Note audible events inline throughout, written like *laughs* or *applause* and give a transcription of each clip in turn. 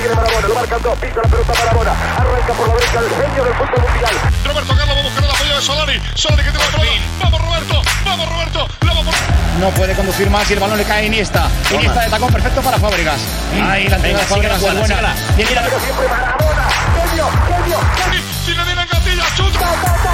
tiene Marabona, lo marcan dos, pisa la pelota Marabona, arranca por la derecha el genio del fútbol mundial. Roberto Carlos va a buscar el apoyo de Solari. Solari que tiene la pelota. Vamos Roberto, vamos Roberto, la vamos No puede conducir más y el balón le cae a Iniesta. Iniesta de tacón perfecto para Fábregas. Ahí la entrada de Fábregas es buena. La- Pero siempre Marabona, genio, genio, genio. Si le viene Gatilla, chuta.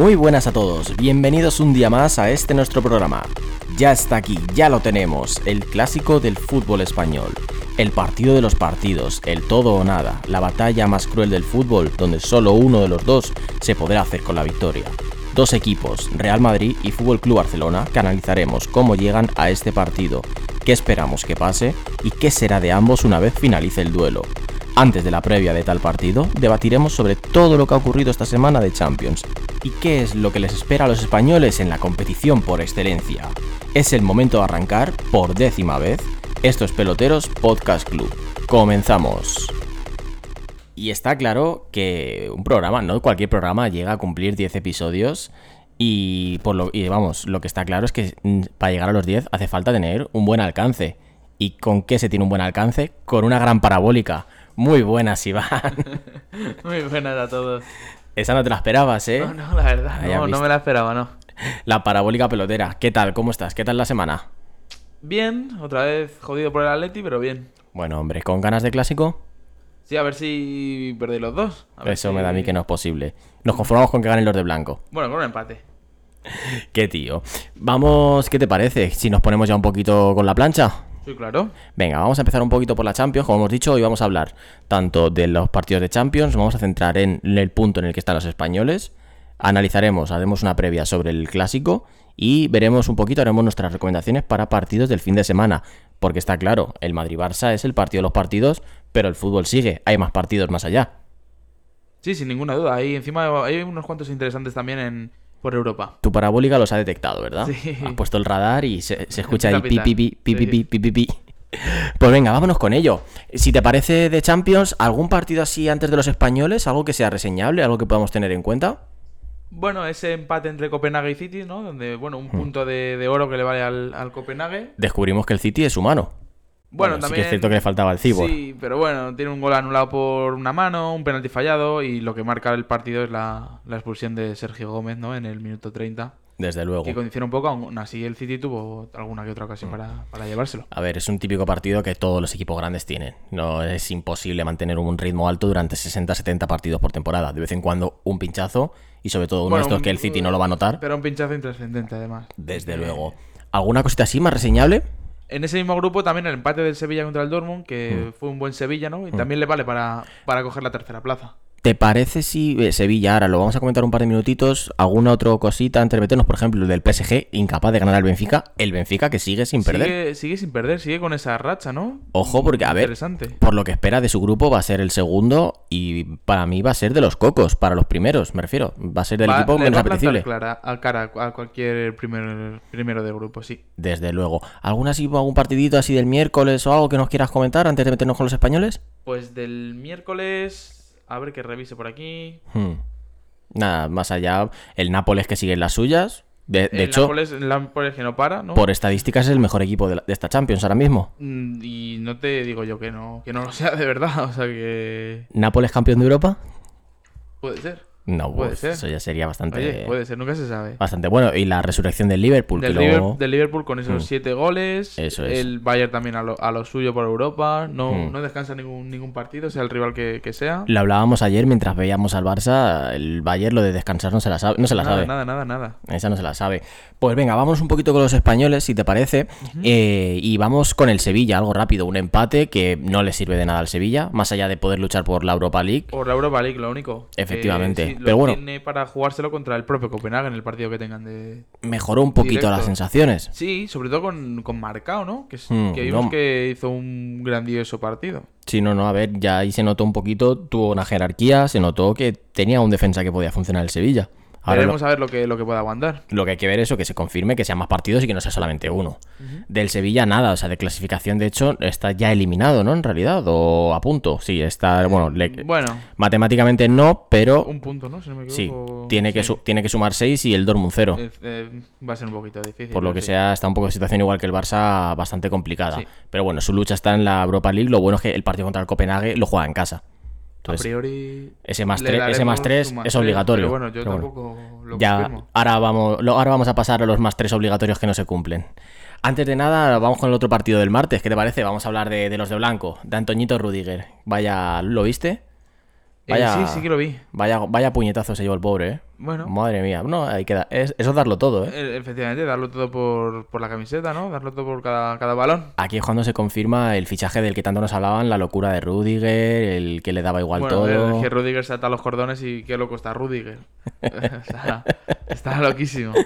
Muy buenas a todos, bienvenidos un día más a este nuestro programa. Ya está aquí, ya lo tenemos, el clásico del fútbol español. El partido de los partidos, el todo o nada, la batalla más cruel del fútbol, donde solo uno de los dos se podrá hacer con la victoria. Dos equipos, Real Madrid y Fútbol Club Barcelona, que analizaremos cómo llegan a este partido, qué esperamos que pase y qué será de ambos una vez finalice el duelo. Antes de la previa de tal partido, debatiremos sobre todo lo que ha ocurrido esta semana de Champions y qué es lo que les espera a los españoles en la competición por excelencia. Es el momento de arrancar, por décima vez, estos peloteros Podcast Club. Comenzamos. Y está claro que un programa, no cualquier programa, llega a cumplir 10 episodios. Y, por lo, vamos, lo que está claro es que mm, para llegar a los 10 hace falta tener un buen alcance. ¿Y con qué se tiene un buen alcance? Con una gran parabólica. Muy buenas, Iván. *laughs* Muy buenas a todos. Esa no te la esperabas, ¿eh? No, no, la verdad, no, me la esperaba, no. La parabólica pelotera. ¿Qué tal? ¿Cómo estás? ¿Qué tal la semana? Bien, otra vez jodido por el Atleti, pero bien. Bueno, hombre, ¿con ganas de clásico? Sí, a ver si perdéis los dos. A ver Eso si- me da a mí que no es posible. Nos conformamos con que ganen los de blanco. Bueno, con un empate. *laughs* Qué tío. Vamos, ¿qué te parece? Si nos ponemos ya un poquito con la plancha. Sí, claro. Venga, vamos a empezar un poquito por la Champions. Como hemos dicho, hoy vamos a hablar tanto de los partidos de Champions, vamos a centrar en el punto en el que están los españoles, analizaremos, haremos una previa sobre el clásico y veremos un poquito, haremos nuestras recomendaciones para partidos del fin de semana. Porque está claro, el Madrid-Barça es el partido de los partidos, pero el fútbol sigue, hay más partidos más allá. Sí, sin ninguna duda. Ahí encima hay unos cuantos interesantes también en por Europa. Tu parabólica los ha detectado, ¿verdad? Sí. Has puesto el radar y se, se escucha ahí pi pi pi pi pitar. pi pi pi pi pi. Pues venga, vámonos con ello. Si te parece de Champions, ¿algún partido así antes de los españoles? ¿Algo que sea reseñable? ¿Algo que podamos tener en cuenta? Bueno, ese empate entre Copenhague y City, ¿no? Donde, bueno, un punto de, de oro que le vale al, al Copenhague. Descubrimos que el City es humano. Bueno, también. que es cierto que le faltaba el cibor. Sí, pero bueno, tiene un gol anulado por una mano, un penalti fallado y lo que marca el partido es la, la expulsión de Sergio Gómez, ¿no? En el minuto 30. Desde luego. Que condiciona un poco, aún así el City tuvo alguna que otra ocasión Mm. para, para llevárselo. A ver, es un típico partido que todos los equipos grandes tienen. No es imposible mantener un ritmo alto durante 60-70 partidos por temporada. De vez en cuando un pinchazo y sobre todo uno de estos un- que el City no lo va a notar. Pero un pinchazo intrascendente, además. Desde Eh, luego. ¿Alguna cosita así más reseñable? En ese mismo grupo también el empate del Sevilla contra el Dortmund, que Mm. fue un buen Sevilla, ¿no? Y también le vale para, para coger la tercera plaza. ¿Te parece si eh, Sevilla, ahora lo vamos a comentar un par de minutitos, alguna otra cosita antes de meternos, por ejemplo, el del PSG, incapaz de ganar al Benfica, el Benfica que sigue sin perder? Sigue, sigue sin perder, sigue con esa racha, ¿no? Ojo, porque a ver, por lo que espera de su grupo va a ser el segundo y para mí va a ser de los cocos, para los primeros, me refiero. Va a ser del Va- equipo menos apetecible. clara, a cara a cualquier primer, primero de grupo, sí. Desde luego. ¿Algún así, algún partidito así del miércoles o algo que nos quieras comentar antes de meternos con los españoles? Pues del miércoles, a ver que revise por aquí. Hmm. Nada, más allá, el Nápoles que sigue en las suyas. De, de el hecho, Nápoles, el Nápoles que no para, ¿no? por estadísticas es el mejor equipo de, la- de esta Champions ahora mismo. Mm, Y no te digo yo que no, que no lo sea de verdad, *laughs* o sea que ¿Nápoles campeón de Europa? puede ser. No, Puede pues ser. eso ya sería bastante, Oye, puede ser, nunca se sabe. bastante bueno. Y la resurrección del Liverpool, Del, que Liver- luego- del Liverpool con esos Mm. siete goles. Eso es. El Bayern también a lo, a lo suyo por Europa. No, Mm. no descansa ningún, ningún partido, sea el rival que, que sea. Lo hablábamos ayer mientras veíamos al Barça, el Bayern lo de descansar no se la sabe. No se la nada, sabe. nada, nada, nada. Esa no se la sabe. Pues venga, vamos un poquito con los españoles, si te parece. Eh, y vamos con el Sevilla, algo rápido. Un empate que no le sirve de nada al Sevilla, más allá de poder luchar por la Europa League. Por la Europa League, lo único. Efectivamente, sí, lo pero bueno. Tiene para jugárselo contra el propio Copenhague en el partido que tengan de. Mejoró un poquito Directo. las sensaciones. Sí, sobre todo con, con Marcao, ¿no? Que, Mm, que vimos no. que hizo un grandioso partido. Sí, no, no, a ver, ya ahí se notó un poquito, tuvo una jerarquía, se notó que tenía un defensa que podía funcionar el Sevilla. Ahora Veremos lo, a ver lo que, lo que pueda aguantar. lo que hay que ver es eso, que se confirme que sean más partidos y que no sea solamente uno. Del Sevilla nada, o sea, de clasificación de hecho está ya eliminado, ¿no? En realidad, o a punto. Sí, está, bueno, le- Bueno, matemáticamente no, pero un punto, ¿no? Si no me sí, equivoco. tiene que, Sí. su- tiene que sumar 6 y el Dortmund 0. Eh, eh, va a ser un poquito difícil. Por lo que sí. sea, está un poco de situación igual que el Barça, bastante complicada. Sí. Pero bueno, su lucha está en la Europa League. Lo bueno es que el partido contra el Copenhague lo juega en casa. A Entonces, priori. ese más le 3, ese más más es obligatorio. Pero bueno, yo Pero bueno. tampoco lo ya confirmo. ahora vamos, lo- ahora vamos a pasar a los más tres obligatorios que no se cumplen. Antes de nada, vamos con el otro partido del martes. ¿Qué te parece? Vamos a hablar de, de los de blanco, de Antoñito Rudiger. Vaya, ¿lo viste? Eh, Vaya, sí, sí que lo vi. Vaya, vaya puñetazo se llevó el pobre, ¿eh? Bueno. Madre mía. No, hay que dar- es- eso es darlo todo, ¿eh? Eh, Efectivamente, darlo todo por, por la camiseta, ¿no? Darlo todo por cada, cada balón. Aquí es cuando se confirma el fichaje del que tanto nos hablaban, la locura de Rudiger, el que le daba igual bueno, todo. es que Rudiger se ata los cordones y qué loco está Rudiger. *laughs* está, está loquísimo. *laughs*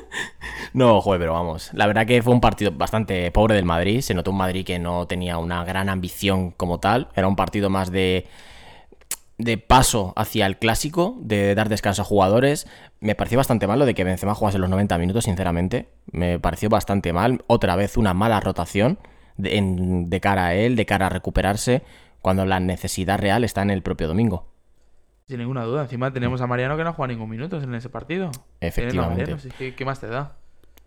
No, joder, pero vamos. La verdad que fue un partido bastante pobre del Madrid. Se notó un Madrid que no tenía una gran ambición como tal. Era un partido más de, de paso hacia el clásico, de dar descanso a jugadores. Me pareció bastante mal lo de que Benzema jugase los 90 minutos, sinceramente. Me pareció bastante mal. Otra vez una mala rotación de, en- de cara a él, de cara a recuperarse, cuando la necesidad real está en el propio domingo. Sin ninguna duda. Encima tenemos a Mariano que no juega ningún minuto en ese partido. Efectivamente. Mariano, ¿Qué más te da?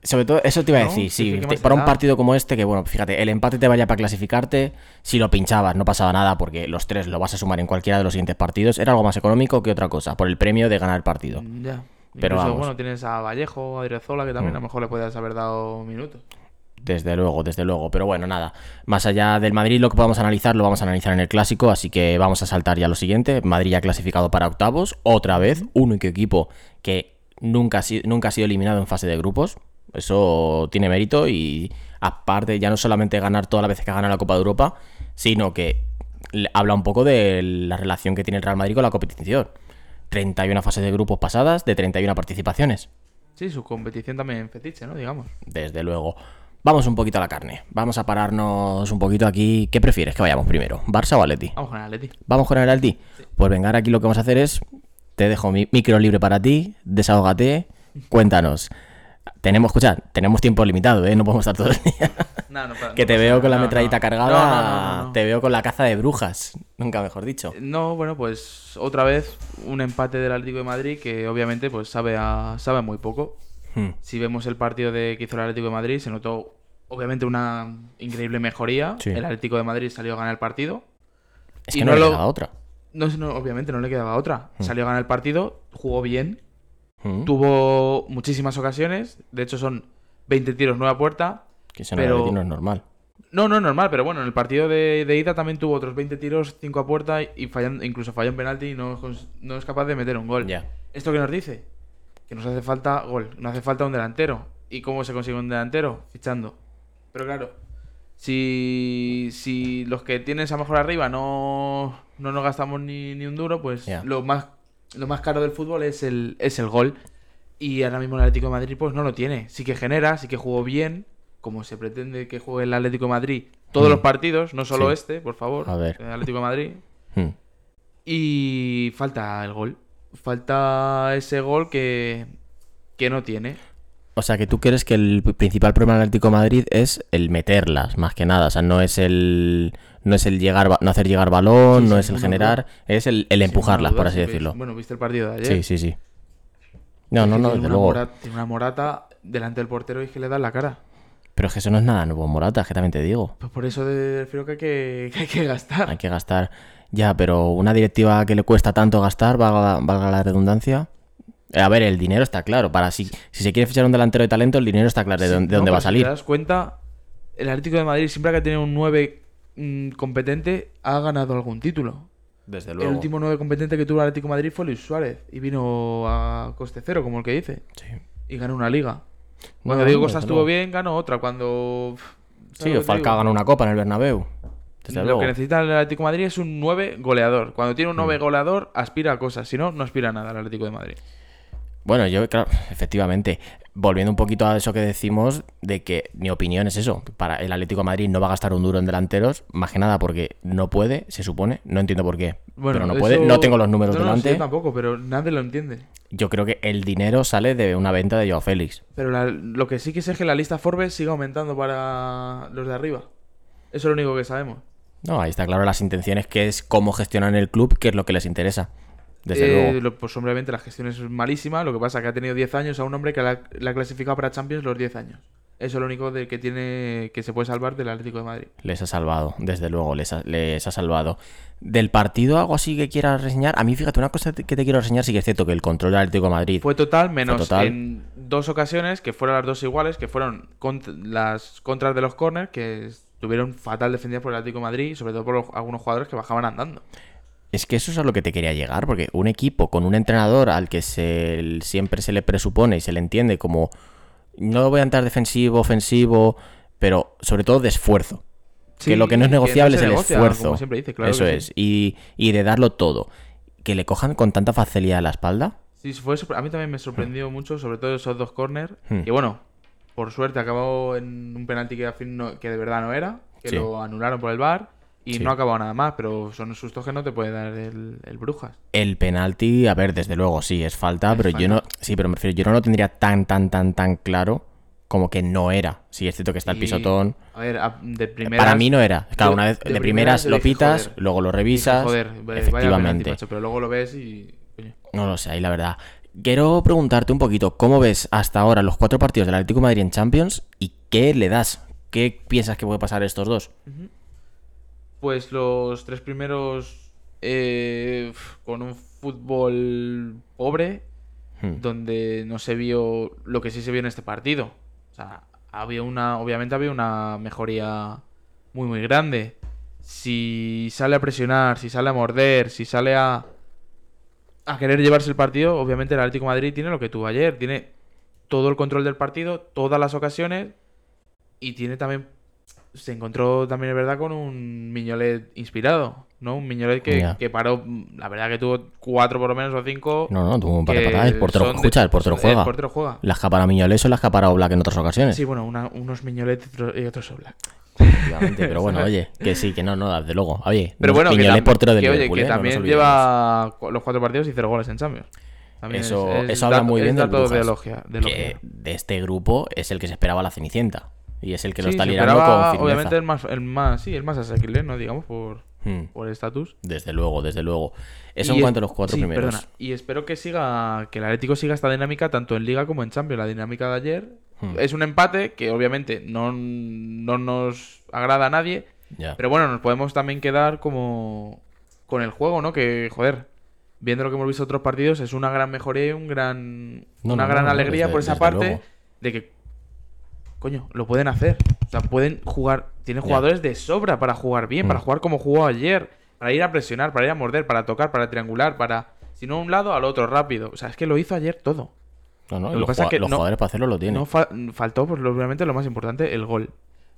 Sobre todo, eso te iba a ¿No? decir, Sí, sí. sí, ¿qué te- más te para un partido como este, que bueno, fíjate, el empate te vaya para clasificarte, si lo pinchabas no pasaba nada porque los tres lo vas a sumar en cualquiera de los siguientes partidos, era algo más económico que otra cosa, por el premio de ganar el partido. Mm, Ya. Pero Incluso, vamos. bueno, tienes a Vallejo, a Adriozola, que también Mm. a lo mejor le puedes haber dado minutos. Desde luego, desde luego. Pero bueno, nada. Más allá del Madrid, lo que podamos analizar, lo vamos a analizar en el clásico. Así que vamos a saltar ya lo siguiente. Madrid ya clasificado para octavos. Otra vez, único equipo que nunca nunca ha sido eliminado en fase de grupos. Eso tiene mérito. Y aparte, ya no solamente ganar todas las veces que gana la Copa de Europa, sino que habla un poco de la relación que tiene el Real Madrid con la competición. 31 fases de grupos pasadas de 31 participaciones. Sí, su competición también fetiche, ¿no? Digamos. Desde luego. Vamos un poquito a la carne. Vamos a pararnos un poquito aquí. ¿Qué prefieres que vayamos primero? ¿Barça o Atleti? Vamos con el Atleti. ¿Vamos con el Atleti? Pues venga, ahora aquí lo que vamos a hacer es... Te dejo mi micro libre para ti. Desahógate. Cuéntanos. Tenemos, escucha, tenemos tiempo limitado, ¿eh? No podemos estar todo el día. *laughs* No, no, pa- que te veo con la metrallita cargada. Te veo con la caza de brujas. Nunca mejor dicho. No, bueno, pues otra vez un empate del Atlético de Madrid que obviamente pues sabe a, sabe muy poco. Hmm. Si vemos el partido de que hizo el Atlético de Madrid, se notó obviamente una increíble mejoría. Sí. El Atlético de Madrid salió a ganar el partido. Es Y que no, no le lo- quedaba otra. No, no, obviamente no le quedaba otra. Salió a ganar el partido, jugó bien, Hmm. tuvo muchísimas ocasiones. De hecho, son 20 tiros nueva puerta. Que eso pero- no es normal. No, no es normal, pero bueno, en el partido de, de ida también tuvo otros 20 tiros, 5 a puerta y fallando, incluso falló un penalti y no, no es capaz de meter un gol. Ya. ¿Esto qué nos dice? Que nos hace falta gol, nos hace falta un delantero. ¿Y cómo se consigue un delantero? Fichando. Pero claro, si, si los que tienes a mejor arriba no, no nos gastamos ni, ni un duro, pues lo, más, lo más caro del fútbol es el, es el gol. Y ahora mismo el Atlético de Madrid pues no lo tiene. Sí que genera, sí que jugó bien, como se pretende que juegue el Atlético de Madrid todos Mm. los partidos, no solo Sí. este, por favor. A ver. El Atlético de Madrid. Hmm. Y falta el gol. Falta ese gol que, que no tiene. O sea, que tú crees que el principal problema del Atlético de Madrid es el meterlas, más que nada. O sea, no es el no es el llegar no hacer llegar balón, Sí, no es el generar, es el, el empujarlas, por así decirlo. Bueno, viste el partido de ayer. Sí, sí, sí. No, Es no, no, desde una, luego. morata, tiene una morata delante del portero y es que le da en la cara. Pero es que eso no es nada nuevo, Morata, es que también te digo. Pues por eso prefiero que hay que, *laughs* que hay que gastar. Hay que gastar. Ya, pero una directiva que le cuesta tanto gastar, valga, valga la redundancia. Eh, A ver, el dinero está claro. Para si, si se quiere fichar un delantero de talento, el dinero está claro de, Sí, dónde, de no, dónde va a pero si salir. te das cuenta, el Atlético de Madrid siempre que ha tenido un 9 mm, competente ha ganado algún título. Desde El último 9 competente que tuvo el Atlético de Madrid fue Luis Suárez y vino a coste cero, como el que dice, Sí. y ganó una liga. Cuando No, Diego no, Costa estuvo luego. bien, ganó otra. Cuando. ¿sabes Sí, o Falcao ganó una copa en el Bernabéu. Desde Lo luego. que necesita el Atlético de Madrid es un 9 goleador. Cuando tiene un Mm. 9 goleador, aspira a cosas. Si no, no aspira a nada el Atlético de Madrid. Bueno, yo, claro, efectivamente. volviendo un poquito a eso que decimos, de que mi opinión es eso. Para el Atlético de Madrid no va a gastar un duro en delanteros, más que nada porque no puede, se supone. No entiendo por qué. pero no puede. eso- No tengo los números No, no, delante. yo tampoco, pero nadie lo entiende. Yo creo que el dinero sale de una venta de Joao Félix. Pero la- lo que sí que sé es que la lista Forbes sigue aumentando para los de arriba. Eso es lo único que sabemos. No, ahí está claro las intenciones, que es cómo gestionan el club, que es lo que les interesa. Desde Eh, luego. lo- pues obviamente la gestión es malísima. Lo que pasa es que ha tenido 10 años a un hombre que la, la ha clasificado para Champions los 10 años. Eso es lo único de que tiene que se puede salvar del Atlético de Madrid. Les ha salvado, desde luego, les ha, les ha salvado. Del partido, algo así que quieras reseñar. A mí, fíjate, una cosa que te quiero reseñar, sí que es cierto que el control del Atlético de Madrid. Fue total, menos total. en dos ocasiones que fueron las dos iguales, que fueron las contras de los corners, que estuvieron fatal defendidas por el Atlético de Madrid y sobre todo por los- algunos jugadores que bajaban andando. Es que eso es a lo que te quería llegar, porque un equipo con un entrenador al que se, siempre se le presupone y se le entiende como no voy a entrar defensivo, ofensivo, pero sobre todo de esfuerzo. Sí, que lo que no es no negociable es el negocia, esfuerzo. como siempre dice, claro eso es. sí. Y, y de darlo todo. Que le cojan con tanta facilidad a la espalda. Sí, fue a mí también me sorprendió mucho, sobre todo esos dos corners. Hmm. Y bueno, por suerte acabó en un penalti que, que de verdad no era, que Sí. lo anularon por el VAR y Sí. no ha acabado nada más, pero son sustos que no te puede dar el, el Brujas. El penalti, a ver, desde luego sí, es falta, Es pero yo no. Sí, pero me refiero, yo no lo tendría tan, tan, tan, tan claro como que no era. Sí, es cierto que está el pisotón. A ver, de primeras... Para mí no era. Claro, una vez de de, primeras lo dije, pitas, joder. luego lo Dije, revisas. joder, efectivamente. penalti, macho, pero luego lo ves y... No lo sé, ahí la verdad. Quiero preguntarte un poquito, ¿cómo ves hasta ahora los cuatro partidos del Atlético de Madrid en Champions y qué le das? ¿Qué piensas que puede pasar estos dos? Pues los tres primeros eh, con un fútbol pobre, Hmm. donde no se vio lo que sí se vio en este partido. O sea, había una, obviamente había una mejoría muy muy grande. Si sale a presionar, si sale a morder, si sale a a querer llevarse el partido, obviamente el Atlético de Madrid tiene lo que tuvo ayer, tiene todo el control del partido, todas las ocasiones y tiene también se encontró también es verdad con un Miñolet inspirado, ¿no? Un Miñolet que, que paró, la verdad que tuvo cuatro por lo menos o cinco. No, no, tuvo un par de que patadas. El portero, de- escucha, el portero juega. El portero juega. La escapara Miñoles o la escapara Oblak en otras ocasiones. Sí, bueno, una- unos Miñolet y otro- y otros. Efectivamente, pero bueno, oye, que sí, que no, no, desde luego. Oye, *laughs* Pero bueno, que, Miñoles tam- portero del que, oye, Liverpool, que ¿eh? No también lleva los cuatro partidos y cero goles en Champions. También Eso, es- es eso habla dato- muy bien del de elogia- de que de este grupo es el que se esperaba la Cenicienta. Y es el que lo Sí, está liderando con firmeza. Obviamente el más, el más, sí, el más asequible, ¿no? Digamos, por, Hmm, por el estatus. Desde luego, desde luego. Eso Y en es- cuanto a los cuatro sí, primeros. perdona. Y espero que siga, que el Atlético siga esta dinámica tanto en Liga como en Champions. La dinámica de ayer Hmm. es un empate que obviamente no, no nos agrada a nadie. Ya. Pero bueno, nos podemos también quedar como con el juego, ¿no? Que, joder, viendo lo que hemos visto en otros partidos, es una gran mejoría y un gran, No, una no, gran alegría desde- por esa parte luego. de que, coño, lo pueden hacer. O sea, pueden jugar, tienen jugadores de sobra para jugar bien, para Mm. jugar como jugó ayer, para ir a presionar, para ir a morder, para tocar, para triangular, para, si no a un lado, al otro rápido. O sea, es que lo hizo ayer todo. No, no, Lo que los, pasa es que los no- jugadores para hacerlo lo tienen. No fa- faltó, pues obviamente lo más importante, el gol.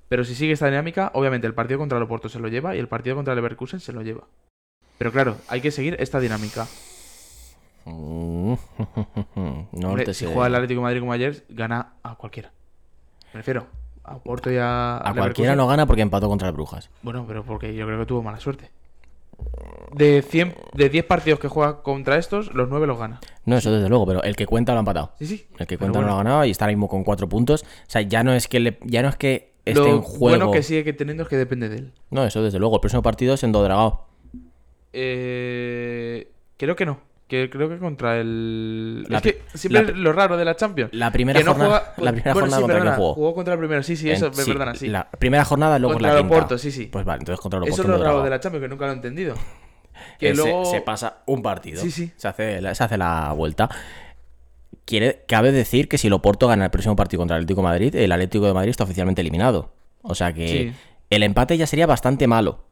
Pero si sigue esta dinámica, obviamente el partido contra el Oporto se lo lleva y el partido contra el Leverkusen se lo lleva. Pero claro, hay que seguir esta dinámica. Mm, *laughs* no Hombre, te si sé. juega el Atlético de Madrid como ayer, gana a cualquiera. Me refiero a Oporto y a, A cualquiera no gana porque empató contra el Brujas. Bueno, pero porque yo creo que tuvo mala suerte. De 100, de 10 partidos que juega contra estos, los 9 los gana. No, eso desde luego, pero el que cuenta lo ha empatado. Sí, sí. El que cuenta no lo ha ganado y está ahora mismo con cuatro puntos. O sea, ya no es que le- ya no es que esté Lo en juego. bueno que sigue teniendo es que depende de él. No, eso desde luego. El próximo partido es en Dodragao. Eh, creo que no. Que creo que contra el. La es que siempre la- es lo raro de la Champions. La primera que no jornada, juega. la primera bueno, jornada sí, contra perdona, quién jugó. Jugó contra el primero, sí, sí, eso, En- sí, perdona, sí. La primera jornada, luego Contra la quinta. Sí, sí. Pues vale, entonces contra el Eso es lo raro de la Champions, que nunca lo he entendido. *laughs* Que se- luego. se, pasa un partido. Sí, sí. Se hace, la- se hace la vuelta. Quiere, cabe decir que si el Oporto gana el próximo partido contra el Atlético de Madrid, el Atlético de Madrid está oficialmente eliminado. O sea que Sí. el empate ya sería bastante malo.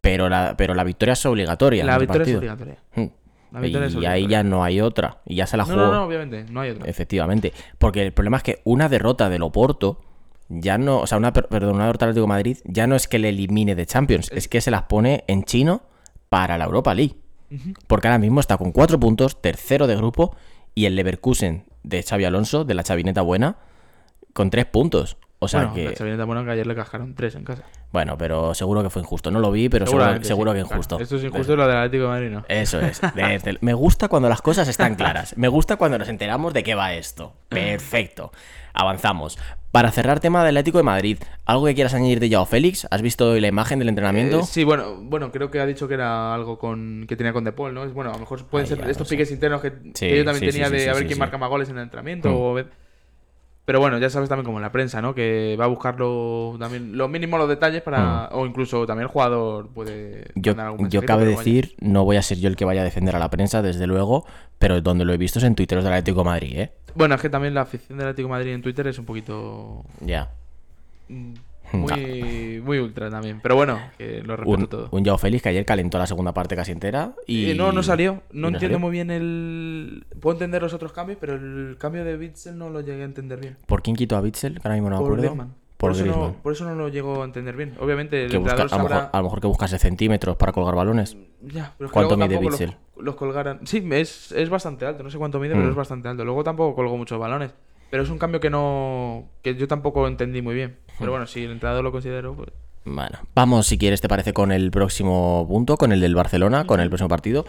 Pero la, pero la victoria es obligatoria. La victoria es obligatoria. La victoria es y ahí ya no hay otra. Y ya se la No, jugó. no, no, obviamente, no hay otra. Efectivamente. Porque el problema es que una derrota del Oporto ya no. O sea, una, per- perdón, una derrota del Atlético de Madrid ya no es que le elimine de Champions, es que se las pone en chino para la Europa League. Porque ahora mismo está con cuatro puntos, tercero de grupo, y el Leverkusen de Xavi Alonso, de la chavineta buena, con tres puntos. O sea bueno, que. la chavineta buena que ayer le cascaron tres en casa. Bueno, pero seguro que fue injusto. No lo vi, pero seguro, seguro sí, que claro. injusto. Esto es injusto lo del Atlético de Madrid, ¿no? Eso es. Desde- Me gusta cuando las cosas están claras. Me gusta cuando nos enteramos de qué va esto. Perfecto. Avanzamos. Para cerrar tema del Atlético de Madrid, ¿algo que quieras añadir de Yao Félix? ¿Has visto la imagen del entrenamiento? Eh, sí, bueno, bueno, creo que ha dicho que era algo con que tenía con De Paul, ¿no? Bueno, a lo mejor pueden ser no estos sé. piques internos que, Sí, que yo también sí, tenía de a ver quién marca más goles en el entrenamiento. Mm. o Pero bueno, ya sabes también como en la prensa, ¿no? Que va a buscarlo también lo mínimo los detalles para o incluso también el jugador puede Mm. Yo, algún yo cabe vaya. decir, no voy a ser yo el que vaya a defender a la prensa, desde luego, pero donde lo he visto es en Twitter del Atlético de Madrid, ¿eh? Bueno, es que también la afición del Atlético de Madrid en Twitter es un poquito Ya. mm, muy muy ultra también, pero bueno, que lo respeto Un, todo. un Yao Félix que ayer calentó la segunda parte casi entera y... Eh, no, no salió. No entiendo salió. muy bien el. Puedo entender los otros cambios, pero el cambio de Bitzel no lo llegué a entender bien. ¿Por quién quitó a Bitzel? Que ahora mismo no me por acuerdo. Griezmann. Por eso no, por eso no lo llego a entender bien. Obviamente, el busca- a, lo mejor, a lo mejor que buscase centímetros para colgar balones. Ya, pero es que ¿Cuánto luego mide Witzel? Los, los colgaran. Sí, es, es bastante alto. No sé cuánto mide, Mm. pero es bastante alto. Luego tampoco colgó muchos balones. Pero es un cambio que no. que yo tampoco entendí muy bien. Pero bueno, si el entrenador lo considero, pues. Bueno, vamos si quieres, te parece, con el próximo punto, con el del Barcelona, con el próximo partido.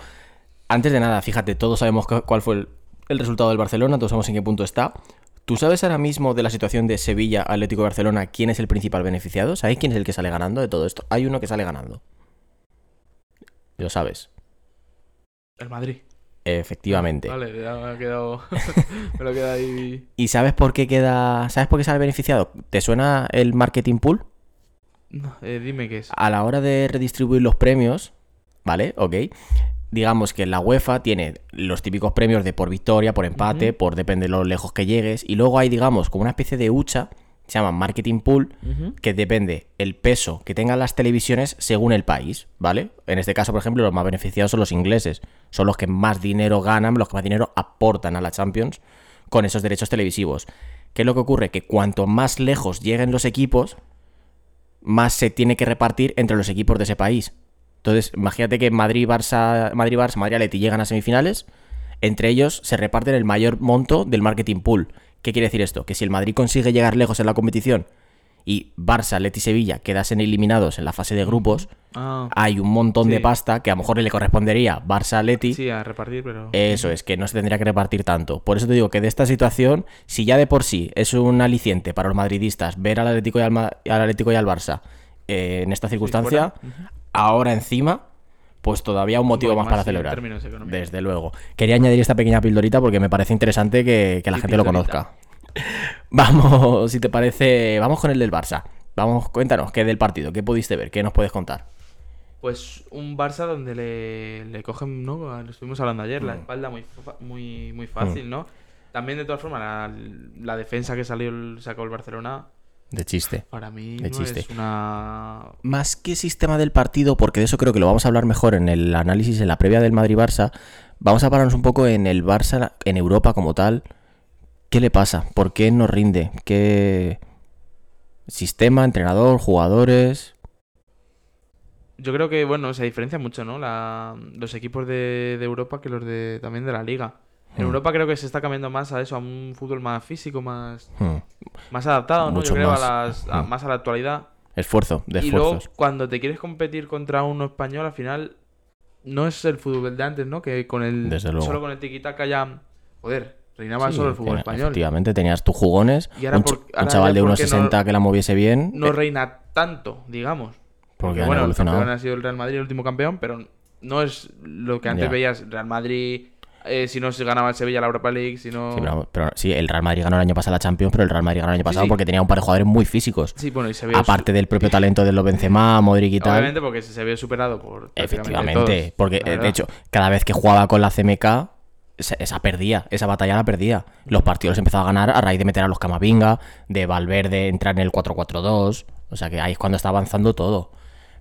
Antes de nada, fíjate, todos sabemos cu- cuál fue el, el resultado del Barcelona, todos sabemos en qué punto está. ¿Tú sabes ahora mismo de la situación de Sevilla, Atlético de Barcelona, quién es el principal beneficiado? ¿Sabes quién es el que sale ganando de todo esto? Hay uno que sale ganando. Lo sabes. El Madrid. Efectivamente. Vale, ya me ha quedado. *laughs* me lo queda ahí. ¿Y sabes por qué queda. ¿Sabes por qué sale beneficiado? ¿Te suena el marketing pool? No, eh, dime qué es. a la hora de redistribuir los premios, ¿vale? Ok. Digamos que la UEFA tiene los típicos premios de por victoria, por empate, por depende de lo lejos que llegues. Y luego hay, digamos, como una especie de hucha, se llama marketing pool, que depende el peso que tengan las televisiones según el país, ¿vale? En este caso, por ejemplo, los más beneficiados son los ingleses. Son los que más dinero ganan, los que más dinero aportan a la Champions con esos derechos televisivos. ¿Qué es lo que ocurre? Que cuanto más lejos lleguen los equipos, más se tiene que repartir entre los equipos de ese país. Entonces, imagínate que Madrid, Barça, Madrid, Barça, Madrid, Atleti llegan a semifinales, entre ellos se reparten el mayor monto del marketing pool. ¿Qué quiere decir esto? Que si el Madrid consigue llegar lejos en la competición y Barça, Atleti y Sevilla quedasen eliminados en la fase de grupos, Ah, hay un montón de pasta que a lo mejor le correspondería Barça, Atleti. sí, a repartir, pero. Eso es, que no se tendría que repartir tanto. Por eso te digo que de esta situación, si ya de por sí es un aliciente para los madridistas ver al Atlético y al, Ma- al, Atlético y al Barça eh, en esta circunstancia, ahora encima, pues todavía un motivo más más, para celebrar. Desde luego. Quería añadir esta pequeña pildorita porque me parece interesante que, que la Sí, gente lo conozca. *laughs* Vamos, si te parece, vamos con el del Barça. Vamos, cuéntanos, ¿qué del partido? ¿Qué pudiste ver? ¿Qué nos puedes contar? Pues un Barça donde le, le cogen, ¿no? Lo estuvimos hablando ayer, Mm. la espalda muy, muy, muy fácil, ¿no? También, de todas formas, la, la defensa que salió el, sacó el Barcelona, De chiste. para mí De no chiste. es una... más que sistema del partido, porque de eso creo que lo vamos a hablar mejor en el análisis en la previa del Madrid-Barça, vamos a pararnos un poco en el Barça en Europa como tal. ¿Qué le pasa? ¿Por qué no rinde? ¿Qué sistema, entrenador, jugadores? Yo creo que, bueno, se diferencia mucho, ¿no? La, los equipos de, de Europa que los de también de la Liga. En Hmm. Europa creo que se está cambiando más a eso, a un fútbol más físico, más, Hmm. más adaptado, ¿no? Yo creo más. a las, a- Hmm. más a la actualidad. Esfuerzo, de Y luego, esfuerzos. cuando te quieres competir contra uno español, al final no es el fútbol de antes, ¿no? Que con el Desde luego. solo con el tiquitaca ya, joder, reinaba Sí, solo el fútbol tenía- español. Efectivamente, tenías tus jugones, Y ahora un, por- un chaval de por unos qué no- 60 que la moviese bien. No eh, reina tanto, digamos. porque Porque bueno, el campeón ha sido el Real Madrid, el último campeón, pero no es lo que antes Ya. veías Real Madrid, eh, si no se ganaba el Sevilla la Europa League, si no... Sí, pero, pero sí, el Real Madrid ganó el año pasado la Champions, pero el Real Madrid ganó el año pasado sí. porque tenía un par de jugadores muy físicos. Sí, bueno, y se ve... Aparte del propio talento de los Benzema, Modric y tal. Obviamente porque se, se ve superado por... Efectivamente, todos, porque de hecho, cada vez que jugaba con la CMK, esa, esa perdía, esa batalla la perdía. Los partidos empezaba a ganar a raíz de meter a los Camavinga, de Valverde entrar en el 4-4-2, o sea que ahí es cuando está avanzando todo.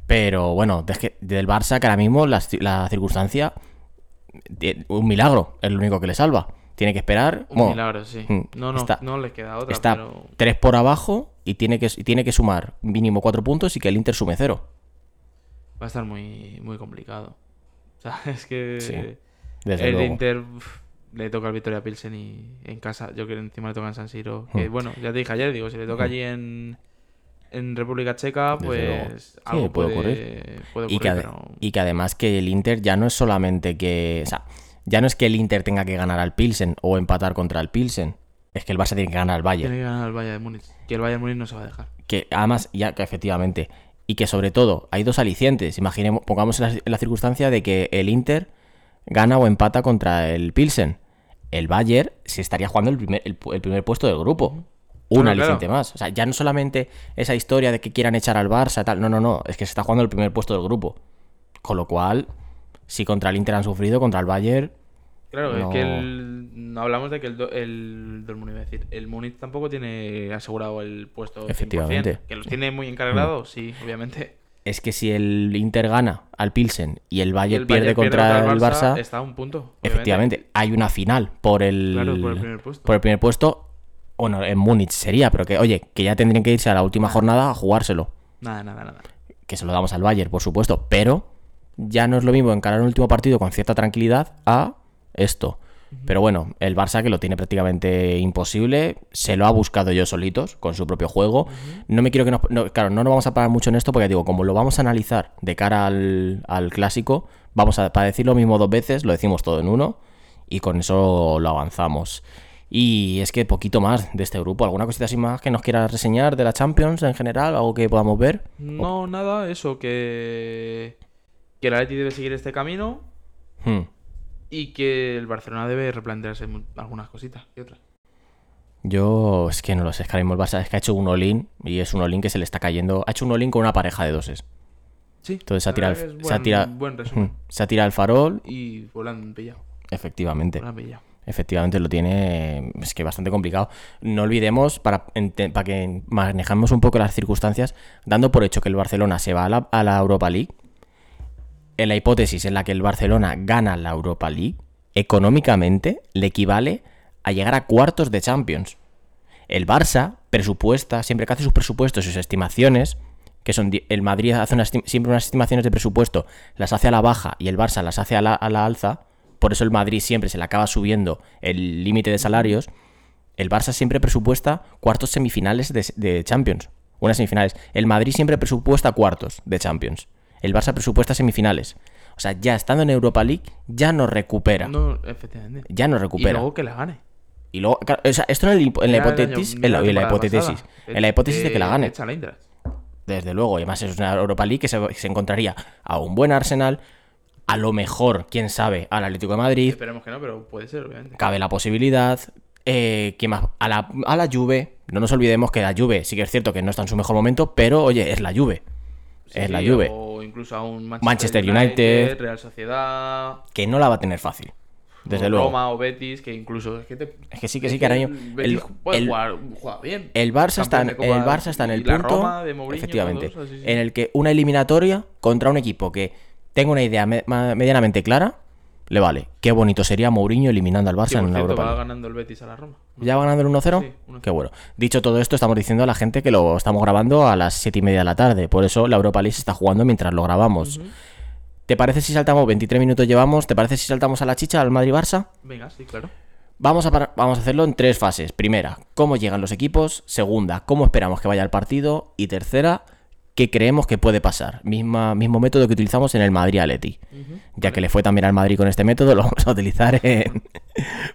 Pero bueno, es que del Barça, que ahora mismo la, la circunstancia, eh, un milagro, es lo único que le salva. Tiene que esperar. Un bueno, milagro, sí. mm, No, no, está- no le queda otra, está pero... 3 por abajo y tiene que, tiene que sumar mínimo 4 puntos y que el Inter sume 0. Va a estar muy, muy complicado. *laughs* O sea, es que Sí, Desde el luego. Inter uf, le toca al Victoria Pilsen y en casa, yo que encima le toca en San Siro. Que Hmm. bueno, ya te dije ayer, digo, si le toca allí en, en República Checa, pues luego. Sí, algo puede puede, ocurrir. puede Y que, pero- y que además que el Inter ya no es solamente que. O sea, ya no es que el Inter tenga que ganar al Pilsen o empatar contra el Pilsen. Es que el Barça tiene que ganar al Bayern. Tiene que ganar el Bayern de Múnich. Que el Bayern de Múnich no se va a dejar. Que además, ya que efectivamente. Y que sobre todo, hay dos alicientes. Imaginemos, pongamos en la, en la circunstancia de que el Inter gana o empata contra el Pilsen. El Bayern se estaría jugando el primer, el, primer puesto del grupo. Un Claro, aliciente claro. más. O sea, ya no solamente esa historia de que quieran echar al Barça, tal. No, no, no. Es que se está jugando el primer puesto del grupo. Con lo cual, si contra el Inter han sufrido, contra el Bayern. Claro, No. es que el, no hablamos de que el, do- el a decir, el Múnich tampoco tiene asegurado el puesto 100%. Efectivamente. Que los tiene muy encargados, sí, obviamente. Es que si el Inter gana al Pilsen y el Bayern el pierde Bayern contra, el Barça, está a un punto. obviamente. efectivamente, hay una final por el, Claro, por el primer puesto. por el primer puesto. Bueno, en Múnich sería, pero que, oye, que ya tendrían que irse a la última jornada a jugárselo. Nada, nada, nada. Que se lo damos al Bayern, por supuesto, pero ya no es lo mismo encarar un último partido con cierta tranquilidad a esto. Pero bueno, el Barça que lo tiene prácticamente imposible, se lo ha buscado yo solitos con su propio juego. No me quiero que nos... no, claro, no nos vamos a parar mucho en esto porque digo, como lo vamos a analizar de cara al, al clásico, vamos a, para decir lo mismo dos veces, lo decimos todo en uno y con eso lo avanzamos. Y es que poquito más de este grupo. ¿Alguna cosita así más que nos quieras reseñar de la Champions en general? ¿Algo que podamos ver? No, nada, eso, que. Que el Atleti debe seguir este camino Hmm. Y que el Barcelona debe replantearse algunas cositas y otras. Yo es que no lo sé, es que ahora mismo el Barça es que ha hecho un all-in y es un all-in que se le está cayendo. Ha hecho un all-in con una pareja de doses. Sí, Entonces se ha tirado, el- es se ha buen- tirado, buen se ha tirado el farol. Y pues lo han pillado. Efectivamente, pillado. efectivamente lo tiene, es que bastante complicado. No olvidemos, para, para que manejemos un poco las circunstancias, dando por hecho que el Barcelona se va a la, a la Europa League, en la hipótesis en la que el Barcelona gana la Europa League, económicamente le equivale a llegar a cuartos de Champions. El Barça presupuesta, siempre que hace sus presupuestos y sus estimaciones, que son el Madrid hace siempre unas estimaciones de presupuesto, las hace a la baja y el Barça las hace a la, a la alza, por eso el Madrid siempre se le acaba subiendo el límite de salarios, el Barça siempre presupuesta cuartos semifinales de, de Champions, unas semifinales. El Madrid siempre presupuesta cuartos de Champions. El Barça presupuesta semifinales. O sea, ya estando en Europa League, ya no recupera. No, efectivamente. Ya no Y recupera. luego que la gane. Y luego, claro, o sea, esto en, el en la año- hipótesis, no en la, la en la hipótesis, en la hipótesis de que la gane. La Eintracht. Desde luego, y además es una Europa League que se, se encontraría a un buen Arsenal, a lo mejor, quién sabe, al Atlético de Madrid, Esperemos que no, pero puede ser, obviamente. cabe la posibilidad, eh, ¿quién más? A la, a la Juve, no nos olvidemos que la Juve sí que es cierto que no está en su mejor momento, pero oye, es la Juve, Sí, es la Juve, O incluso a un Manchester, Manchester United. Real Sociedad. que no la va a tener fácil, desde o luego. Roma o Betis, que incluso. Es que, te- Es que sí, que sí, que ahora mismo- el el- jugar, juega bien. El Barça, está en, el Barça está en el punto, Roma de Mourinho, efectivamente, todos, así, sí. en el que una eliminatoria contra un equipo que tenga una idea medianamente clara, le vale. Qué bonito sería Mourinho eliminando al Barça Sí, por en la Europa va ganando el Betis a la Roma. ¿Ya va ganando el 1-0? Sí, 1-0. Qué bueno. Dicho todo esto, estamos diciendo a la gente que lo estamos grabando a las 7 y media de la tarde. Por eso la Europa League se está jugando mientras lo grabamos. ¿Te parece si saltamos? 23 minutos llevamos. ¿Te parece si saltamos a la chicha, al Madrid-Barça? Venga, sí, claro. Vamos a, vamos a hacerlo en tres fases. Primera, cómo llegan los equipos. Segunda, cómo esperamos que vaya el partido. Y tercera, qué creemos que puede pasar. Misma, mismo método que utilizamos en el Madrid-Atleti. Ya que le fue también al Madrid con este método, *laughs* lo vamos a utilizar en-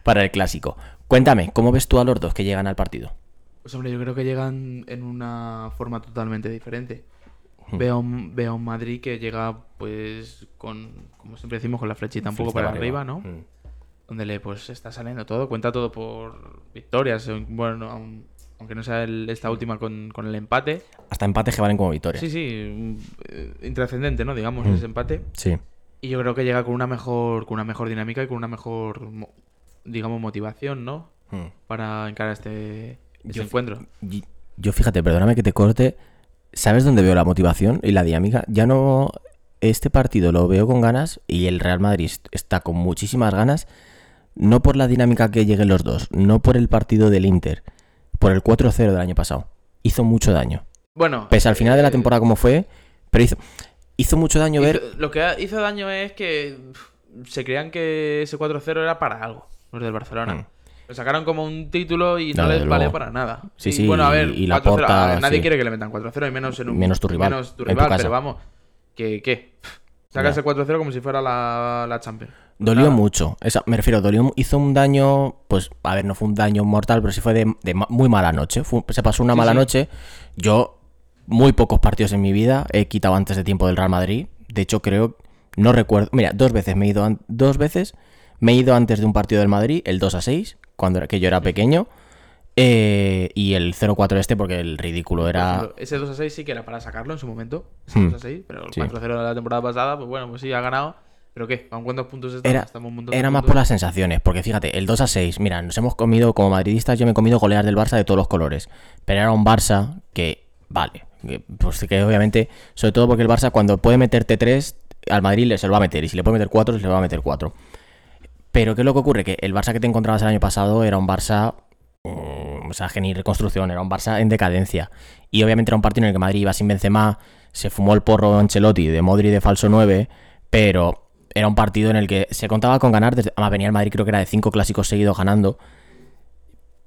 para el clásico. Cuéntame, ¿cómo ves tú a los dos que llegan al partido? Pues hombre, yo creo que llegan en una forma totalmente diferente. Hmm. Veo, un- veo a un Madrid que llega, pues, con, como siempre decimos, con la flechita un poco para arriba, ¿no? Mm. Donde le, pues, está saliendo todo, cuenta todo por victorias. Bueno, aun- aunque no sea el- esta última con, con el empate. Hasta empates que valen como victorias. Sí, sí, eh, intrascendente, ¿no? Digamos, Mm. ese empate. Sí. Y yo creo que llega con una mejor, con una mejor dinámica y con una mejor, mo- digamos, motivación, ¿no? Mm. Para encarar este, este Yo- encuentro. Yo fíjate, perdóname que te corte. ¿Sabes dónde veo la motivación y la dinámica? Ya no. Este partido lo veo con ganas y el Real Madrid est- está con muchísimas ganas. No por la dinámica que lleguen los dos, no por el partido del Inter, por el 4-0 del año pasado. Hizo mucho daño. Bueno, Pese al final de la eh, temporada como fue, pero hizo, hizo mucho daño ver. Hizo- lo que hizo daño es que se creían que ese 4-0 era para algo. los del Barcelona. Mm. Lo sacaron como un título y No, no, les vale para nada. Sí, Y sí, Bueno, a ver, y- y la 4-0, Porta, a ver, nadie sí. quiere que le metan 4-0 y menos en un. Menos tu rival, Menos tu rival, pero vamos. Que, ¿qué? Sacas el 4-0 como si fuera la, la Champions. Dolió mucho. Esa- me refiero, dolió, hizo un daño, pues, a ver, no fue un daño mortal, pero sí fue de, muy mala noche. Fue- se pasó una Sí, mala sí. noche. Yo, muy pocos partidos en mi vida he quitado antes de tiempo del Real Madrid. De hecho, creo, no recuerdo. Mira, dos veces me he ido, dos veces me he ido antes de un partido del Madrid, el 2 a 6, cuando era, que yo era pequeño. eh, y el 0-4 este, porque el ridículo era. ejemplo, ese 2 6 sí que era para sacarlo en su momento. Ese Hmm. 2 6, pero el Sí. 4-0 de la temporada pasada, pues bueno, pues sí, ha ganado. ¿Pero qué? ¿Aún cuántos puntos estamos? Era, Estamos un montón de era más puntos. por las sensaciones, porque fíjate, el 2 a 6, mira, nos hemos comido, como madridistas, yo me he comido goleadas del Barça de todos los colores, pero era un Barça que, vale, que, pues que obviamente, sobre todo porque el Barça cuando puede meterte 3, al Madrid le- se lo va a meter, y si le puede meter 4, se le va a meter 4. Pero ¿qué es lo que ocurre? Que el Barça que te encontrabas el año pasado era un Barça, mm, o sea, que ni reconstrucción, era un Barça en decadencia. Y obviamente era un partido en el que Madrid iba sin Benzema, se fumó el porro Ancelotti de Modri de falso 9, pero era un partido en el que se contaba con ganar, además venía el Madrid creo que era de cinco clásicos seguidos ganando,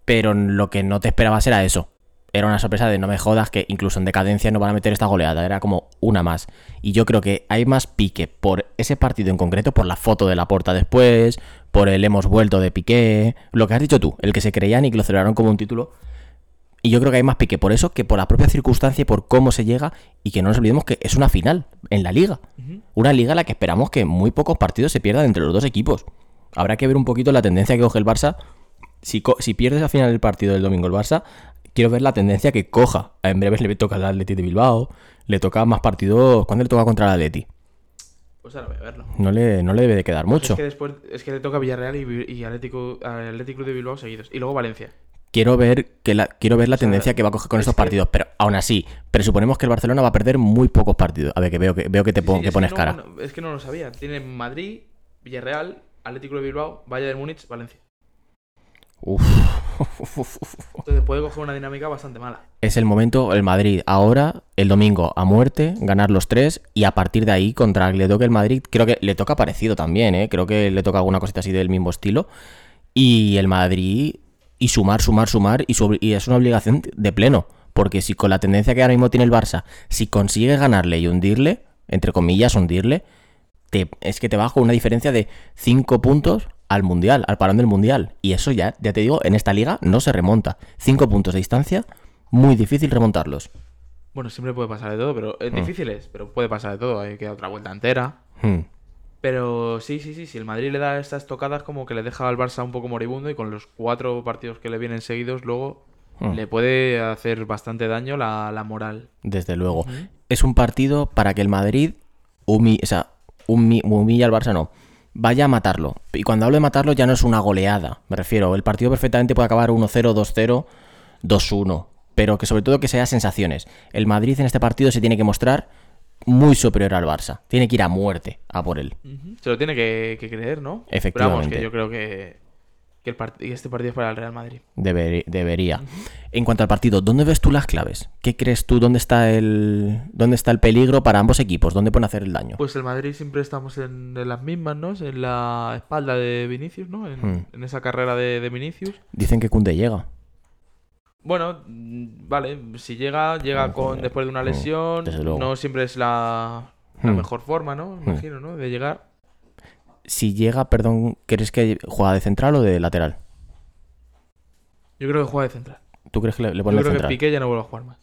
pero lo que no te esperabas era eso. Era una sorpresa de no me jodas que incluso en decadencia no van a meter esta goleada, era como una más. Y yo creo que hay más pique por ese partido en concreto, por la foto de la porta después, por el hemos vuelto de Piqué, lo que has dicho tú, el que se creían y que lo celebraron como un título. Y yo creo que hay más pique por eso que por la propia circunstancia y por cómo se llega y que no nos olvidemos que es una final en la liga. Una liga en la que esperamos que muy pocos partidos se pierdan entre los dos equipos. Habrá que ver un poquito la tendencia que coge el Barça. Si, si pierdes al final del partido del domingo el Barça, quiero ver la tendencia que coja. En breve le toca al Atleti de Bilbao, le toca más partidos. ¿Cuándo le toca contra el Atleti? Pues ahora voy a verlo. No le, no le debe de quedar mucho. Es que después es que le toca Villarreal y, y Atlético, Atlético de Bilbao seguidos. Y luego Valencia. Quiero ver, que la, quiero ver la sea, tendencia que va a coger con es estos que- partidos, pero aún así, presuponemos que el Barcelona va a perder muy pocos partidos. A ver, que veo que, veo que te pon- Sí, que es pones no- cara. no- es que no lo sabía. Tiene Madrid, Villarreal, Atlético de Bilbao, Bayern Múnich, Valencia. Uf. *laughs* Entonces puede coger una dinámica bastante mala. es el momento, el Madrid ahora, el domingo a muerte, ganar los tres y a partir de ahí contra el que le toque el Madrid, creo que le toca parecido también, ¿eh? creo que le toca alguna cosita así del mismo estilo y el Madrid y sumar, sumar, sumar y, su y es una obligación de pleno, porque si con la tendencia que ahora mismo tiene el Barça, si consigue ganarle y hundirle, entre comillas hundirle, te- es que te bajo una diferencia de 5 puntos al Mundial, al parón del Mundial. Y eso ya, ya te digo, en esta liga no se remonta. 5 puntos de distancia, muy difícil remontarlos. Bueno, siempre puede pasar de todo, pero Mm. es difícil es, pero puede pasar de todo. Hay que dar otra vuelta entera. Hmm. Pero sí, sí, sí, si el Madrid le da estas tocadas como que le deja al Barça un poco moribundo y con los cuatro partidos que le vienen seguidos luego Hmm. le puede hacer bastante daño la, la moral. Desde luego. Es un partido para que el Madrid humi- o sea, humi- humilla al Barça, no. Vaya a matarlo. Y cuando hablo de matarlo ya no es una goleada. Me refiero, el partido perfectamente puede acabar 1-0, 2-0, 2-1. Pero que sobre todo que sea sensaciones. El Madrid en este partido se tiene que mostrar muy superior al Barça. Tiene que ir a muerte a por él. Se lo tiene que, que creer, ¿no? Pero Efectivamente. vamos, que yo creo que, que el part- y este partido es para el Real Madrid. Deber- debería. En cuanto al partido, ¿dónde ves tú las claves? ¿Qué crees tú? ¿Dónde está el, dónde está el peligro para ambos equipos? ¿Dónde pueden hacer el daño? Pues el Madrid siempre estamos en, en las mismas, ¿no? En la espalda de Vinicius, ¿no? En, Hmm. en esa carrera de, de Vinicius. Dicen que Kunde llega. Bueno, mm, vale, si llega, llega con después de una lesión. No siempre es la, la Hmm. mejor forma, ¿no? Me Imagino, ¿no? De llegar. Si llega, perdón, ¿crees que juega de central o de lateral? Yo creo que juega de central. ¿Tú crees que le, le Yo pone de creo que central? Piqué ya no vuelve a jugar más.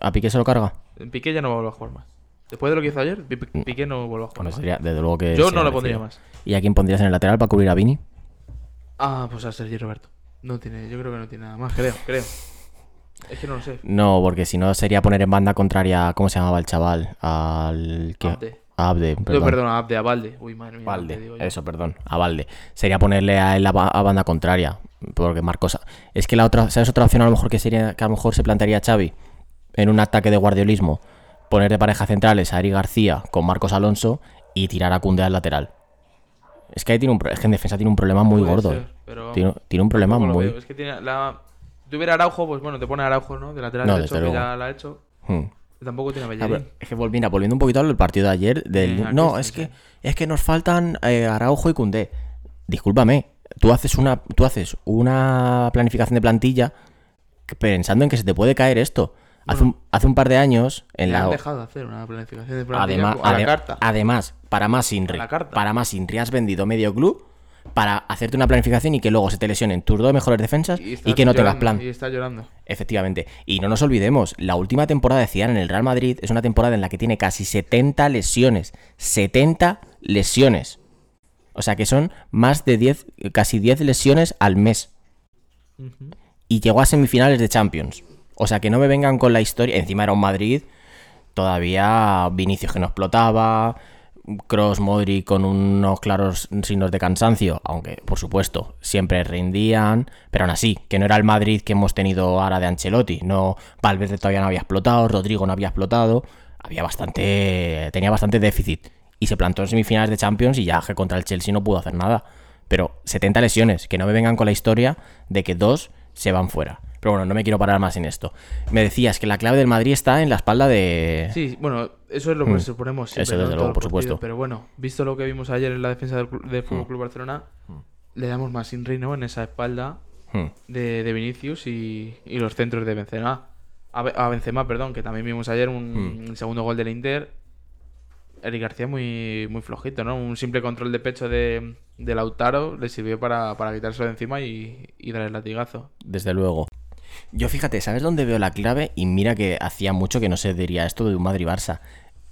¿A Piqué se lo carga? Piqué ya no vuelve a jugar más. Después de lo que hizo ayer, Pi- Piqué no vuelve a jugar Bueno, más. sería, desde luego que. Yo no lo pondría más. ¿Y a quién pondrías en el lateral para cubrir a Vini? Ah, pues a Sergio Roberto. No tiene, yo creo que no tiene nada más, creo, creo. Es que no lo sé. No, porque si no sería poner en banda contraria. ¿Cómo se llamaba el chaval? Al. ¿qué? Abde. A Abde, perdón. perdón, a Abde, a Valde. Uy, madre mía. Valde, te digo yo. eso, perdón, a Valde. Sería ponerle a él la ba- a banda contraria, porque Marcos... Es que la otra, ¿sabes otra opción a lo mejor que sería, que a lo mejor se plantearía Xavi? En un ataque de guardiolismo, poner de pareja centrales a Ari García con Marcos Alonso y tirar a Cunde al lateral. Es que ahí tiene un, es que en defensa tiene un problema muy Puede gordo. ser, eh. pero Tiene, tiene un problema muy... Es que tiene la... Si tuviera Araujo, pues bueno, te pone Araujo, ¿no? De lateral No, derecho, que ya la ha hecho. Hmm. Tampoco tiene a Ah, Bellerín. es que mira, volviendo un poquito al partido de ayer, del... No, es sí. que, es que nos faltan eh, Araujo y Cundé. Discúlpame, tú haces una, tú haces una planificación de plantilla pensando en que se te puede caer esto. Hace, un, hace un par de años, en la, han dejado hacer una planificación de plantilla Además, a la carta. además, para más Inri, para más Inri has vendido medio club para hacerte una planificación y que luego se te lesionen tus dos mejores defensas y, que no tengas llorando, plan. Y está llorando. Efectivamente. Y no nos olvidemos, la última temporada de Zidane en el Real Madrid es una temporada en la que tiene casi 70 lesiones. 70 lesiones. O sea que son más de 10, casi 10 lesiones al mes. Y llegó a semifinales de Champions. O sea que no me vengan con la historia. Encima era un Madrid, todavía Vinicius que no explotaba, Cross, Modric con unos claros signos de cansancio, aunque por supuesto siempre rendían, pero aún así, que no era el Madrid que hemos tenido ahora de Ancelotti, no Valverde todavía no había explotado, Rodrigo no había explotado, había bastante tenía bastante déficit y se plantó en semifinales de Champions y ya que contra el Chelsea no pudo hacer nada. Pero 70 lesiones, que no me vengan con la historia de que dos se van fuera. Pero bueno, no me quiero parar más en esto. Me decías que la clave del Madrid está en la espalda de... Sí, bueno, eso es lo que suponemos siempre. Mm. Eso ¿no? desde luego, por partido, supuesto. Pero bueno, visto lo que vimos ayer en la defensa del, del Mm. Fútbol Club Barcelona, le damos más Inri, ¿no? En esa espalda de, de Vinicius y, y los centros de Benzema. A, a Benzema, perdón, que también vimos ayer un, un segundo gol del Inter. Eric García muy, muy flojito, ¿no? Un simple control de pecho de, de Lautaro le sirvió para, para quitárselo de encima y, y dar el latigazo. Desde luego. Yo fíjate, ¿sabes dónde veo la clave? Y mira que hacía mucho que no se diría esto de un Madrid-Barça.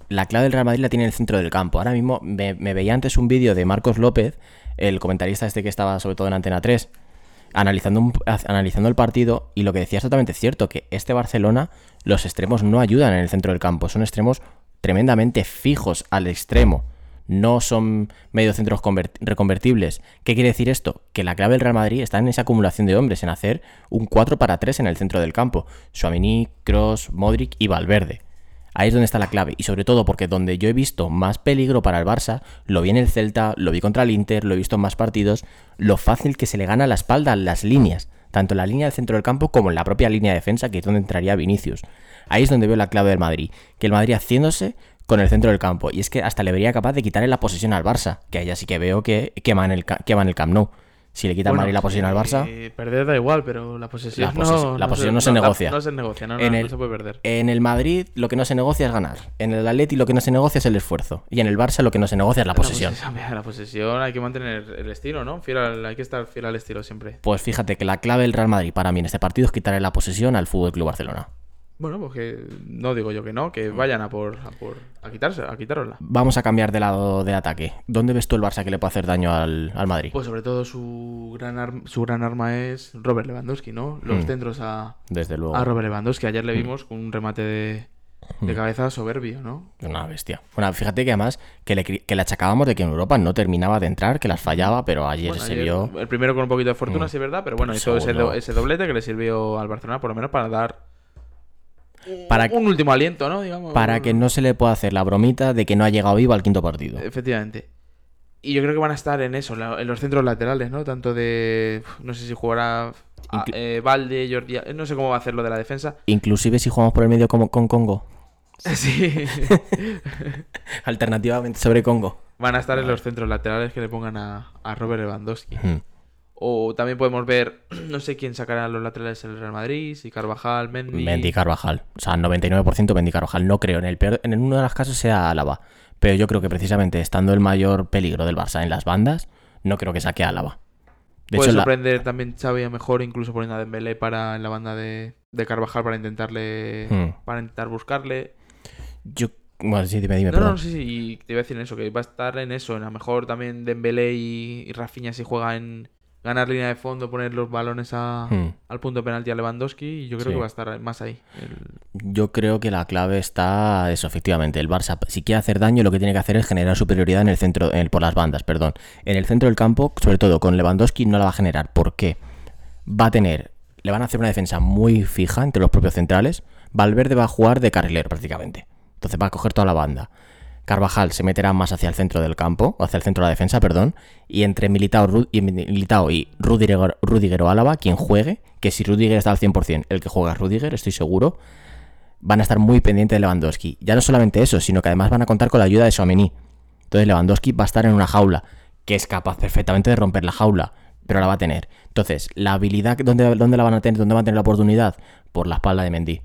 La clave del Real Madrid la tiene en el centro del campo. Ahora mismo me, veía antes un vídeo de Marcos López, el comentarista este que estaba sobre todo en Antena 3, analizando, analizando el partido y lo que decía es totalmente cierto, que este Barcelona, los extremos no ayudan en el centro del campo, son extremos tremendamente fijos al extremo. No son mediocentros convert- reconvertibles. ¿Qué quiere decir esto? Que la clave del Real Madrid está en esa acumulación de hombres, en hacer un 4 para 3 en el centro del campo. Suamini, Cross, Modric y Valverde. Ahí es donde está la clave. Y sobre todo porque donde yo he visto más peligro para el Barça, lo vi en el Celta, lo vi contra el Inter, lo he visto en más partidos, lo fácil que se le gana la espalda las líneas. Tanto en la línea del centro del campo como en la propia línea de defensa, que es donde entraría Vinicius. Ahí es donde veo la clave del Madrid. Que el Madrid haciéndose con el centro del campo. Y es que hasta le vería capaz de quitarle la posesión al Barça. Que allá sí que veo que quema en el, quema en el Camp Nou. Si le quita el Bueno, Madrid la posesión al Barça. eh, perder da igual, pero la posesión, La posesión- no, la posesión no se negocia. No se negocia, no, no, en el, se puede perder. En el Madrid lo que no se negocia es ganar. En el Atleti lo que no se negocia es el esfuerzo. Y en el Barça lo que no se negocia es la posesión. La posesión, *laughs* la posesión hay que mantener el estilo, ¿no? Fiel al- hay que estar fiel al estilo siempre. Pues fíjate que la clave del Real Madrid para mí en este partido es quitarle la posesión al Fútbol Club Barcelona. Bueno, pues que no digo yo que no, que vayan a por a, por, a quitarse, a quitárosla. Vamos a cambiar de lado de ataque. ¿Dónde ves tú el Barça que le puede hacer daño al, al Madrid? Pues sobre todo su gran, ar- su gran arma es Robert Lewandowski, ¿no? Los Mm. centros a, Desde luego. a Robert Lewandowski. Ayer le vimos con un remate de, de cabeza soberbio, ¿no? Una bestia. Bueno, fíjate que además que le, cri- que le achacábamos de que en Europa no terminaba de entrar, que las fallaba, pero ayer Bueno, se ayer vio. El primero con un poquito de fortuna, Mm. sí es verdad, pero bueno, hizo ese, segundo- do- ese doblete que le sirvió al Barcelona por lo menos para dar Para, un último aliento, ¿no? Digamos. para que no se le pueda hacer la bromita de que no ha llegado vivo al quinto partido. Efectivamente. Y yo creo que van a estar en eso, en los centros laterales, ¿no? Tanto de... No sé si jugará a- Inclu- eh, Valde, Jordi... eh, No sé cómo va a hacer lo de la defensa. Inclusive si jugamos por el medio como, con Congo. *laughs* Sí. *laughs* Alternativamente sobre Congo. Van a estar en los centros laterales que le pongan a, a Robert Lewandowski. O también podemos ver, *clears throat* no sé quién sacará los laterales en el Real Madrid, si Carvajal, Mendy... Mendy Carvajal. O sea, 99% Mendy Carvajal. No creo. En el peor, en uno de los casos sea Álava. Pero yo creo que precisamente estando el mayor peligro del Barça en las bandas, no creo que saque a Álava. De Puede hecho, la- sorprender también Xavi a mejor incluso poniendo a Dembélé para en la banda de, de Carvajal para intentarle Hmm. para intentar buscarle. yo... Bueno, sí, dime, dime, No, perdón. no, sí, sí, y te iba a decir eso, que va a estar en eso, en a lo mejor también Dembélé y, y Rafinha si juega en ganar línea de fondo, poner los balones a- Hmm. al punto de penalti a Lewandowski y yo creo Sí. que va a estar más ahí. El- Yo creo que la clave está eso, efectivamente. El Barça, si quiere hacer daño, lo que tiene que hacer es generar superioridad en el centro, en el- por las bandas, perdón. En el centro del campo, sobre todo con Lewandowski, no la va a generar. ¿Por qué? Va a tener, le van a hacer una defensa muy fija entre los propios centrales. Valverde va a jugar de carrilero prácticamente. Entonces va a coger toda la banda. Carvajal se meterá más hacia el centro del campo, o hacia el centro de la defensa, perdón. Y entre Militao, y, Militao y Rudiger, Rudiger o Álava, quien juegue, que si Rudiger está al 100%, el que juega es Rudiger, estoy seguro, van a estar muy pendientes de Lewandowski. Ya no solamente eso, sino que además van a contar con la ayuda de Suamení. Entonces Lewandowski va a estar en una jaula, que es capaz perfectamente de romper la jaula. pero la va a tener. Entonces, la habilidad, ¿dónde, ¿dónde la van a tener? ¿Dónde van a tener la oportunidad? Por la espalda de Mendy.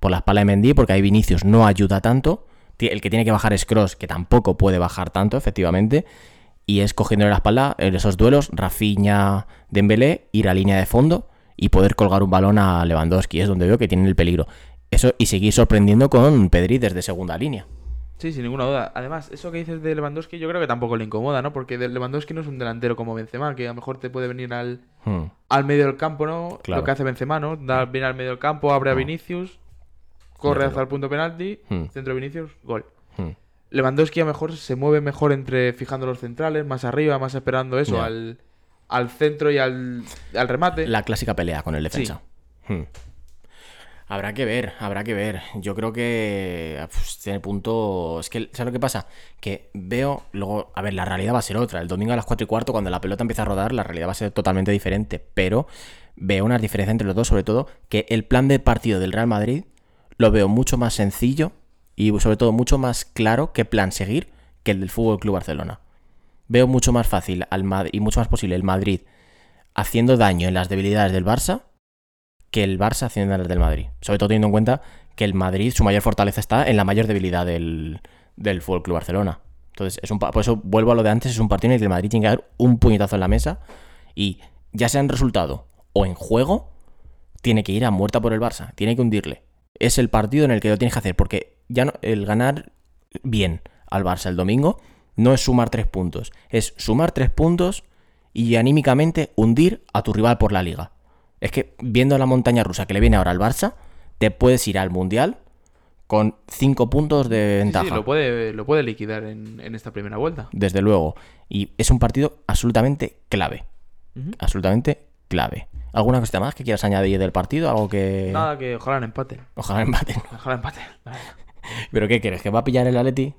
Por la espalda de Mendy, porque ahí Vinicius no ayuda tanto. El que tiene que bajar es Cross, que tampoco puede bajar tanto, efectivamente. Y es cogiendo la espalda en esos duelos, Rafinha, Dembélé, ir a línea de fondo y poder colgar un balón a Lewandowski. Es donde veo que tienen el peligro. Eso y seguir sorprendiendo con Pedri desde segunda línea. Sí, sin ninguna duda. Además, eso que dices de Lewandowski yo creo que tampoco le incomoda, ¿no? Porque Lewandowski no es un delantero como Benzema, que a lo mejor te puede venir al, Hmm. al medio del campo, ¿no? Claro. Lo que hace Benzema, ¿no? Da, viene al medio del campo, abre a Vinicius, corre hacia el punto penalti, Hmm. centro de Vinicius, gol. Hmm. Lewandowski a lo mejor se mueve mejor entre fijando los centrales, más arriba, más esperando eso, al, al centro y al, al remate. La clásica pelea con el defensa. Hmm. Habrá que ver, habrá que ver. Yo creo que pues, tiene punto. Es que, ¿sabes lo que pasa? Que veo, luego, a ver, la realidad va a ser otra. El domingo a las 4 y cuarto, cuando la pelota empieza a rodar, la realidad va a ser totalmente diferente. Pero veo una diferencia entre los dos, sobre todo, que el plan de partido del Real Madrid lo veo mucho más sencillo y, sobre todo, mucho más claro qué plan seguir que el del Fútbol Club Barcelona. Veo mucho más fácil al Mad- y mucho más posible el Madrid haciendo daño en las debilidades del Barça que el Barça haciendo las del Madrid. Sobre todo teniendo en cuenta que el Madrid, su mayor fortaleza está en la mayor debilidad del, del Fútbol Club Barcelona. Entonces, es un, por eso vuelvo a lo de antes, es un partido en el que el Madrid tiene que dar un puñetazo en la mesa y ya sea en resultado o en juego, tiene que ir a muerta por el Barça, tiene que hundirle. Es el partido en el que lo tienes que hacer, porque ya no, el ganar bien al Barça el domingo no es sumar tres puntos, es sumar tres puntos y anímicamente hundir a tu rival por la liga. Es que viendo la montaña rusa que le viene ahora al Barça, te puedes ir al Mundial con cinco puntos de ventaja. sí, lo puede, lo puede liquidar en, en esta primera vuelta. Desde luego. Y es un partido absolutamente clave. Absolutamente clave. ¿Alguna cosa más que quieras añadir del partido? Algo que. Nada, que ojalá empate. *laughs* Ojalá empaten. Ojalá empate. *laughs* ¿Pero qué quieres? ¿Que va a pillar el Atleti?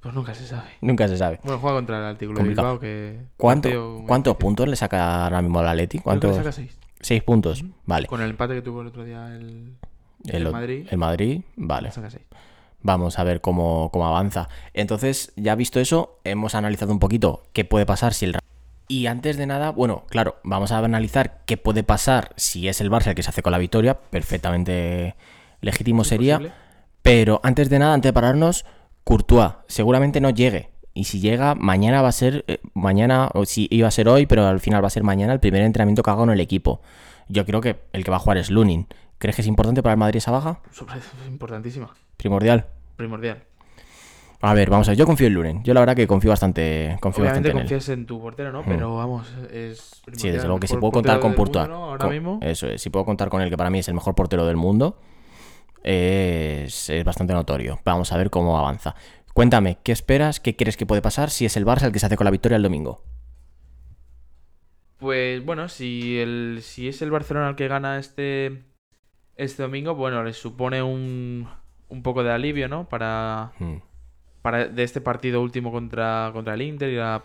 Pues nunca se sabe. Nunca se sabe. Bueno, juega contra el Artículo. Bilbao que... ¿Cuánto- ¿Cuántos puntos le saca ahora mismo al Atleti? Creo que le ¿Cuántos? saca seis. Seis puntos. Vale. Con el empate que tuvo el otro día el, El, el Madrid. el Madrid, vale. le saca seis. Vamos a ver cómo, cómo avanza. Entonces, ya visto eso, hemos analizado un poquito qué puede pasar si el... Y antes de nada, bueno, claro, vamos a analizar qué puede pasar si es el Barça el que se hace con la victoria. Perfectamente legítimo sería. Pero antes de nada, antes de pararnos, Courtois seguramente no llegue. Y si llega, mañana va a ser, eh, mañana, o si iba a ser hoy, pero al final va a ser mañana el primer entrenamiento que haga con el equipo. Yo creo que el que va a jugar es Lunin. ¿Crees que es importante para el Madrid esa baja? Sobre- *laughs* Importantísima. Primordial. Primordial. A ver, vamos a ver, yo confío en Lunin. Yo la verdad que confío bastante, confío Obviamente bastante en él. confías en tu portero, ¿no? Pero vamos, es... Sí, desde luego que si puedo contar con Courtois. mundo, ¿no? Ahora con- mismo. Eso es, si puedo contar con él, que para mí es el mejor portero del mundo, es, es bastante notorio. Vamos a ver cómo avanza. Cuéntame, ¿qué esperas? ¿Qué crees que puede pasar si es el Barça el que se hace con la victoria el domingo? Pues bueno, si el si es el Barcelona el que gana este este domingo, bueno, le supone un, un poco de alivio, ¿no? Para, Hmm, para de este partido último contra, contra el Inter y la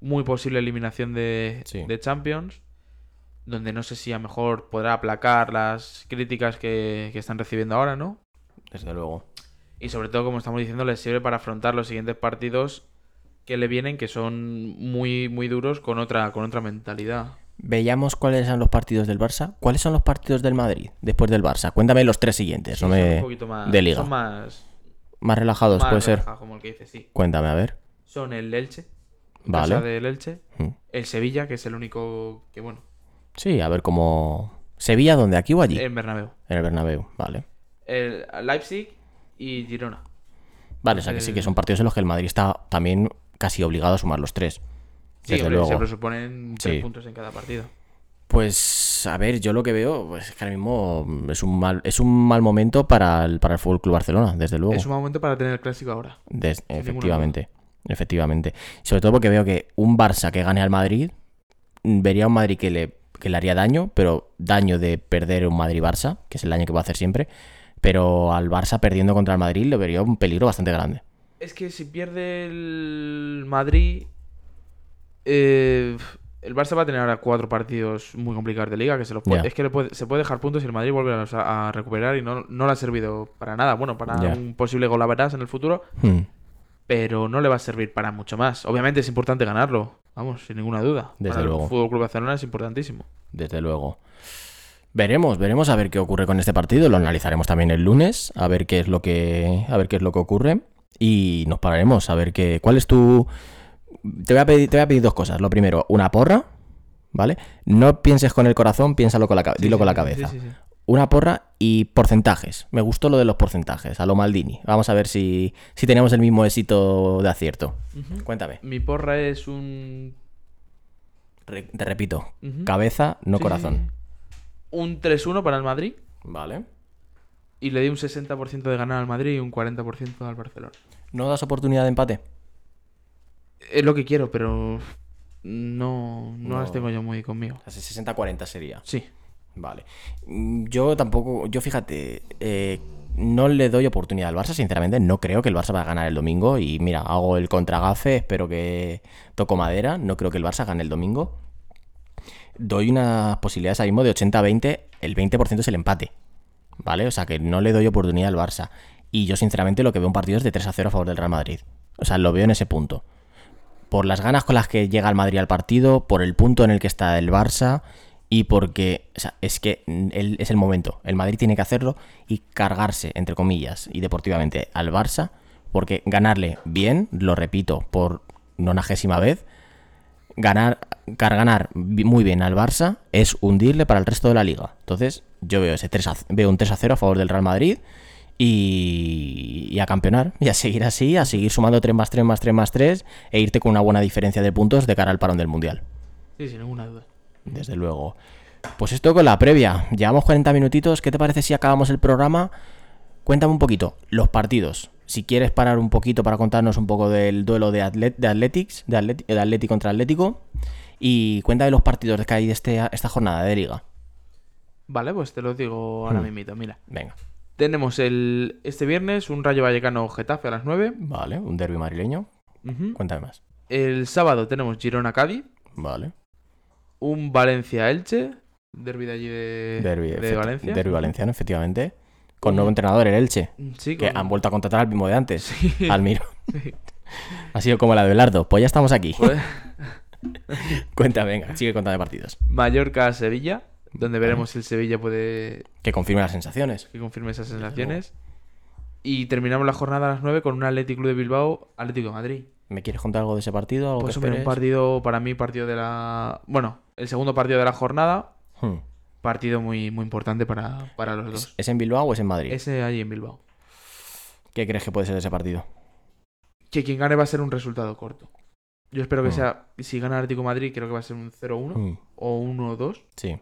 muy posible eliminación de, Sí. de Champions, donde no sé si a lo mejor podrá aplacar las críticas que, que están recibiendo ahora, ¿no? Desde luego. Y sobre todo, como estamos diciendo, les sirve para afrontar los siguientes partidos que le vienen, que son muy, muy duros con otra, con otra mentalidad. Veamos cuáles son los partidos del Barça. ¿Cuáles son los partidos del Madrid después del Barça? Cuéntame los tres siguientes, Sí, no son me... un poquito más, de liga. Son más, Más relajados, más puede ser. relajados, como el que dice, sí. Cuéntame, a ver. Son el Elche, Vale. casa del Elche, Hmm. el Sevilla, que es el único que, bueno, Sí, a ver cómo... ¿Sevilla dónde? ¿Aquí o allí? en Bernabéu. En el Bernabéu, vale. El Leipzig y Girona. Vale, o sea que sí que son partidos en los que el Madrid está también casi obligado a sumar los tres. Sí, Desde hombre, luego. se presuponen tres Sí. puntos en cada partido. Pues a ver, yo lo que veo pues, es que ahora mismo es un mal, es un mal momento para el, para el Fútbol Club Barcelona, desde luego. Es un momento para tener el clásico ahora. Des- efectivamente. Efectivamente. Sobre todo porque veo que un Barça que gane al Madrid, mm, vería un Madrid que le, que le haría daño, pero daño de perder un Madrid-Barça, que es el daño que va a hacer siempre. Pero al Barça perdiendo contra el Madrid le vería un peligro bastante grande. Es que si pierde el Madrid, eh, el Barça va a tener ahora cuatro partidos muy complicados de liga que se los puede, es que le puede- se puede dejar puntos y el Madrid vuelve a, recuperar y no, no le ha servido para nada. Bueno, para un posible gol a verás en el futuro, Hmm. pero no le va a servir para mucho más. Obviamente es importante ganarlo vamos, sin ninguna duda. Desde Para luego. El Fútbol Club Barcelona es importantísimo. Desde luego. Veremos, veremos a ver qué ocurre con este partido. Lo analizaremos también el lunes, a ver qué es lo que, a ver qué es lo que ocurre. Y nos pararemos a ver qué. ¿Cuál es tu. Te voy a pedir, te voy a pedir dos cosas. Lo primero, una porra, ¿vale? No pienses con el corazón, piénsalo con la cabeza. Dilo Sí, con la cabeza. sí. Una porra y porcentajes. Me gustó lo de los porcentajes, a lo Maldini. Vamos a ver si, si tenemos el mismo éxito de acierto. Cuéntame. Mi porra es un. Re- te repito, cabeza, no corazón. Un 3-1 para el Madrid. Vale. Y le di un 60% de ganar al Madrid y un 40% al Barcelona. ¿No das oportunidad de empate? Es lo que quiero, pero. No, no, No. las tengo yo muy conmigo. Sea, 60-40 sería. Sí. Vale. Mm, Yo tampoco, yo fíjate, eh, no le doy oportunidad al Barça, sinceramente. No creo que el Barça va a ganar el domingo. Y mira, hago el contragafe, espero que toco madera. No creo que el Barça gane el domingo. Doy unas posibilidades ahora mismo de 80-20. El 20% es el empate. ¿Vale? O sea que no le doy oportunidad al Barça. Y yo, sinceramente, lo que veo un partido es de 3 a 0 a favor del Real Madrid. O sea, lo veo en ese punto. Por las ganas con las que llega el Madrid al partido, por el punto en el que está el Barça y porque o sea, es que el- es el momento. El Madrid tiene que hacerlo y cargarse, entre comillas, y deportivamente al Barça, porque ganarle bien, lo repito por nonagésima vez, ganar, ganar muy bien al Barça es hundirle para el resto de la liga. Entonces, yo veo ese 3 a- veo un 3 a 0 a favor del Real Madrid y, y a campeonar. Y a seguir así, a seguir sumando 3 más 3 más 3 más 3 e irte con una buena diferencia de puntos de cara al parón del Mundial. Sí, sin ninguna duda. Desde luego. Pues esto con la previa. Llevamos 40 minutitos. ¿Qué te parece si acabamos el programa? Cuéntame un poquito los partidos. Si quieres parar un poquito para contarnos un poco del duelo de, Atlet de Athletics, de, Atleti- de Atlético contra Atlético. Y cuéntame los partidos que hay de este, esta jornada de liga. Vale, pues te lo digo ahora Hmm. mismito. Mira, Venga. Tenemos el este viernes un Rayo Vallecano Getafe a las 9. Vale, un derby madrileño. Cuéntame más. El sábado tenemos Girona Cádiz, Vale. un Valencia Elche, derby de allí de, Derby, Valencia. derbi valenciano, efectivamente. Con nuevo entrenador, el Elche. Sí, Que con- han vuelto a contratar al mismo de antes. Sí. *laughs* Almiro. Sí. *laughs* Ha sido como la de Belardo. Pues ya estamos aquí. Pues, *laughs* Cuéntame, venga, sigue contando partidos. Mallorca Sevilla, donde veremos si el Sevilla puede Que confirme las sensaciones. que confirme esas sensaciones. Y terminamos la jornada a las 9 con un Atlético Club de Bilbao, Atlético de Madrid. ¿Me quieres contar algo de ese partido? ¿Algo Pues que un partido, para mí, partido de la. Bueno, el segundo partido de la jornada. Hmm. Partido muy, muy importante para, para los dos. ¿Es en Bilbao o es en Madrid? Ese allí en Bilbao. ¿Qué crees que puede ser ese partido? Que quien gane va a ser un resultado corto. Yo espero que Mm. sea. Si gana Atlético de Madrid, creo que va a ser un 0-1 Hmm, o un 1-2. Sí.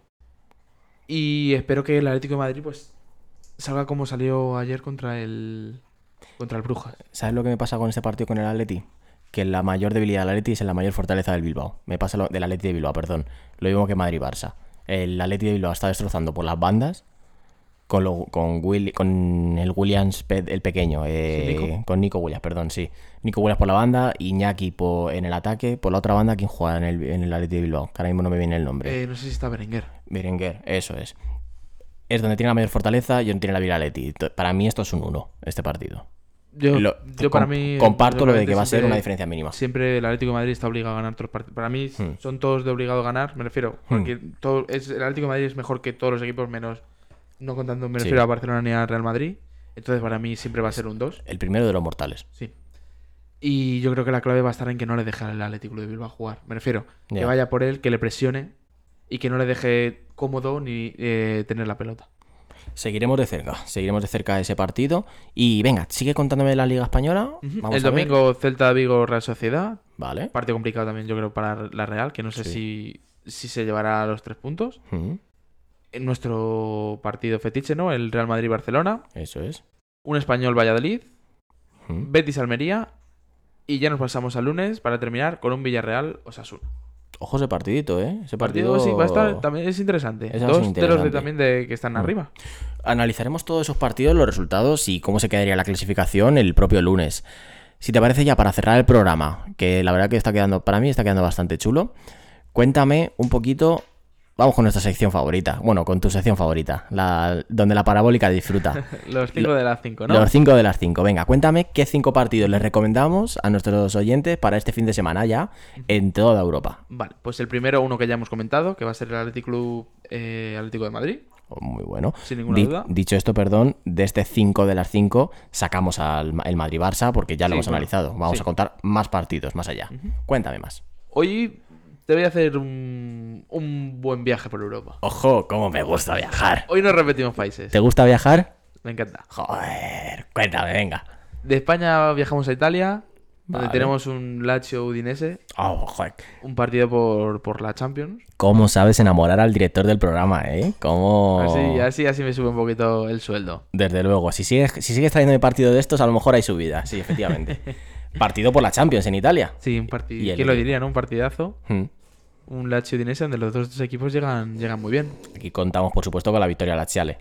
Y espero que el Atlético de Madrid, pues. Salga como salió ayer contra el. Contra el Brujas. ¿Sabes lo que me pasa con este partido con el Atleti? Que la mayor debilidad del Atleti es la mayor fortaleza del Bilbao. Me pasa lo del Atleti de Bilbao, perdón. Lo mismo que Madrid-Barça. El Atleti de Bilbao está destrozando por las bandas. Con, lo- con, Will- con el Williams, el pequeño. eh, Sí, Nico. Con Nico Williams, perdón, sí. Nico Williams por la banda, Iñaki por, en el ataque. Por la otra banda, ¿quién juega en el, en el Atleti de Bilbao? Que ahora mismo no me viene el nombre. Eh, no sé si está Berenguer. Berenguer, eso es. Es donde tiene la mayor fortaleza y donde tiene la vida Atleti. Para mí esto es un 1, este partido. Yo, Lo- yo para mí. Comparto lo de que va a ser una diferencia mínima. Siempre el Atlético de Madrid está obligado a ganar todos los partidos. Para mí Hmm. son todos de obligado a ganar, me refiero. Hmm. Porque todo, es, el Atlético de Madrid es mejor que todos los equipos, menos. No contando, me Sí. refiero a Barcelona ni al Real Madrid. Entonces para mí siempre va a ser un 2. El primero de los mortales. Sí. Y yo creo que la clave va a estar en que no le deje al Atlético de Bilbao jugar. Me refiero, que Ya. vaya por él, que le presione y que no le deje cómodo ni eh, tener la pelota. Seguiremos de cerca, seguiremos de cerca ese partido. Y venga, sigue contándome de la Liga Española. Vamos el a ver. domingo Celta Vigo Real Sociedad. Vale. Partido complicado también, yo creo, para la Real, que no sé si, si se llevará a los tres puntos. Mm, En nuestro partido fetiche, ¿no? El Real Madrid-Barcelona. Eso es. Un español Valladolid. Mm. Betis-Almería. Y ya nos pasamos al lunes para terminar con un Villarreal Osasuna. Ojo ese partidito, ¿eh? Ese Partido, partido. sí, va a estar, también es interesante. Dos de los de, también de que están arriba. Analizaremos todos esos partidos, los resultados y cómo se quedaría la clasificación el propio lunes. Si te parece ya para cerrar el programa, que la verdad que está quedando, para mí está quedando bastante chulo, cuéntame un poquito Vamos con nuestra sección favorita. Bueno, con tu sección favorita. La, donde la parabólica disfruta. *laughs* Los 5 de las 5, ¿no? Los cinco de las cinco. Venga, cuéntame qué cinco partidos les recomendamos a nuestros oyentes para este fin de semana ya en toda Europa. Vale, pues el primero, uno que ya hemos comentado, que va a ser el Atlético Club eh, Atlético de Madrid. Oh, Muy bueno. Sin ninguna Di- duda. Dicho esto, perdón, de este 5 de las 5 sacamos al el Madrid-Barça porque ya lo Sí, hemos analizado. Vamos sí. a contar más partidos más allá. Cuéntame más. Hoy te voy a hacer un, un buen viaje por Europa. Ojo, cómo me gusta viajar. Hoy no repetimos países. ¿Te gusta viajar? Me encanta. Joder, cuéntame, venga. De España viajamos a Italia, donde Vale. tenemos un Lazio Udinese, Oh, joder. un partido por, por la Champions. ¿Cómo sabes enamorar al director del programa, eh? ¿Cómo...? Así, así, así me sube un poquito el sueldo. Desde luego, si sigues, si sigues trayendo partido de estos, a lo mejor hay subida. Sí, efectivamente. *laughs* partido por la Champions en Italia. Sí, un Y partido. el- ¿Quién lo diría, no? Un partidazo. Hmm. Un Lazio Udinese donde los dos equipos llegan, llegan muy bien. Aquí contamos, por supuesto, con la victoria Laziale.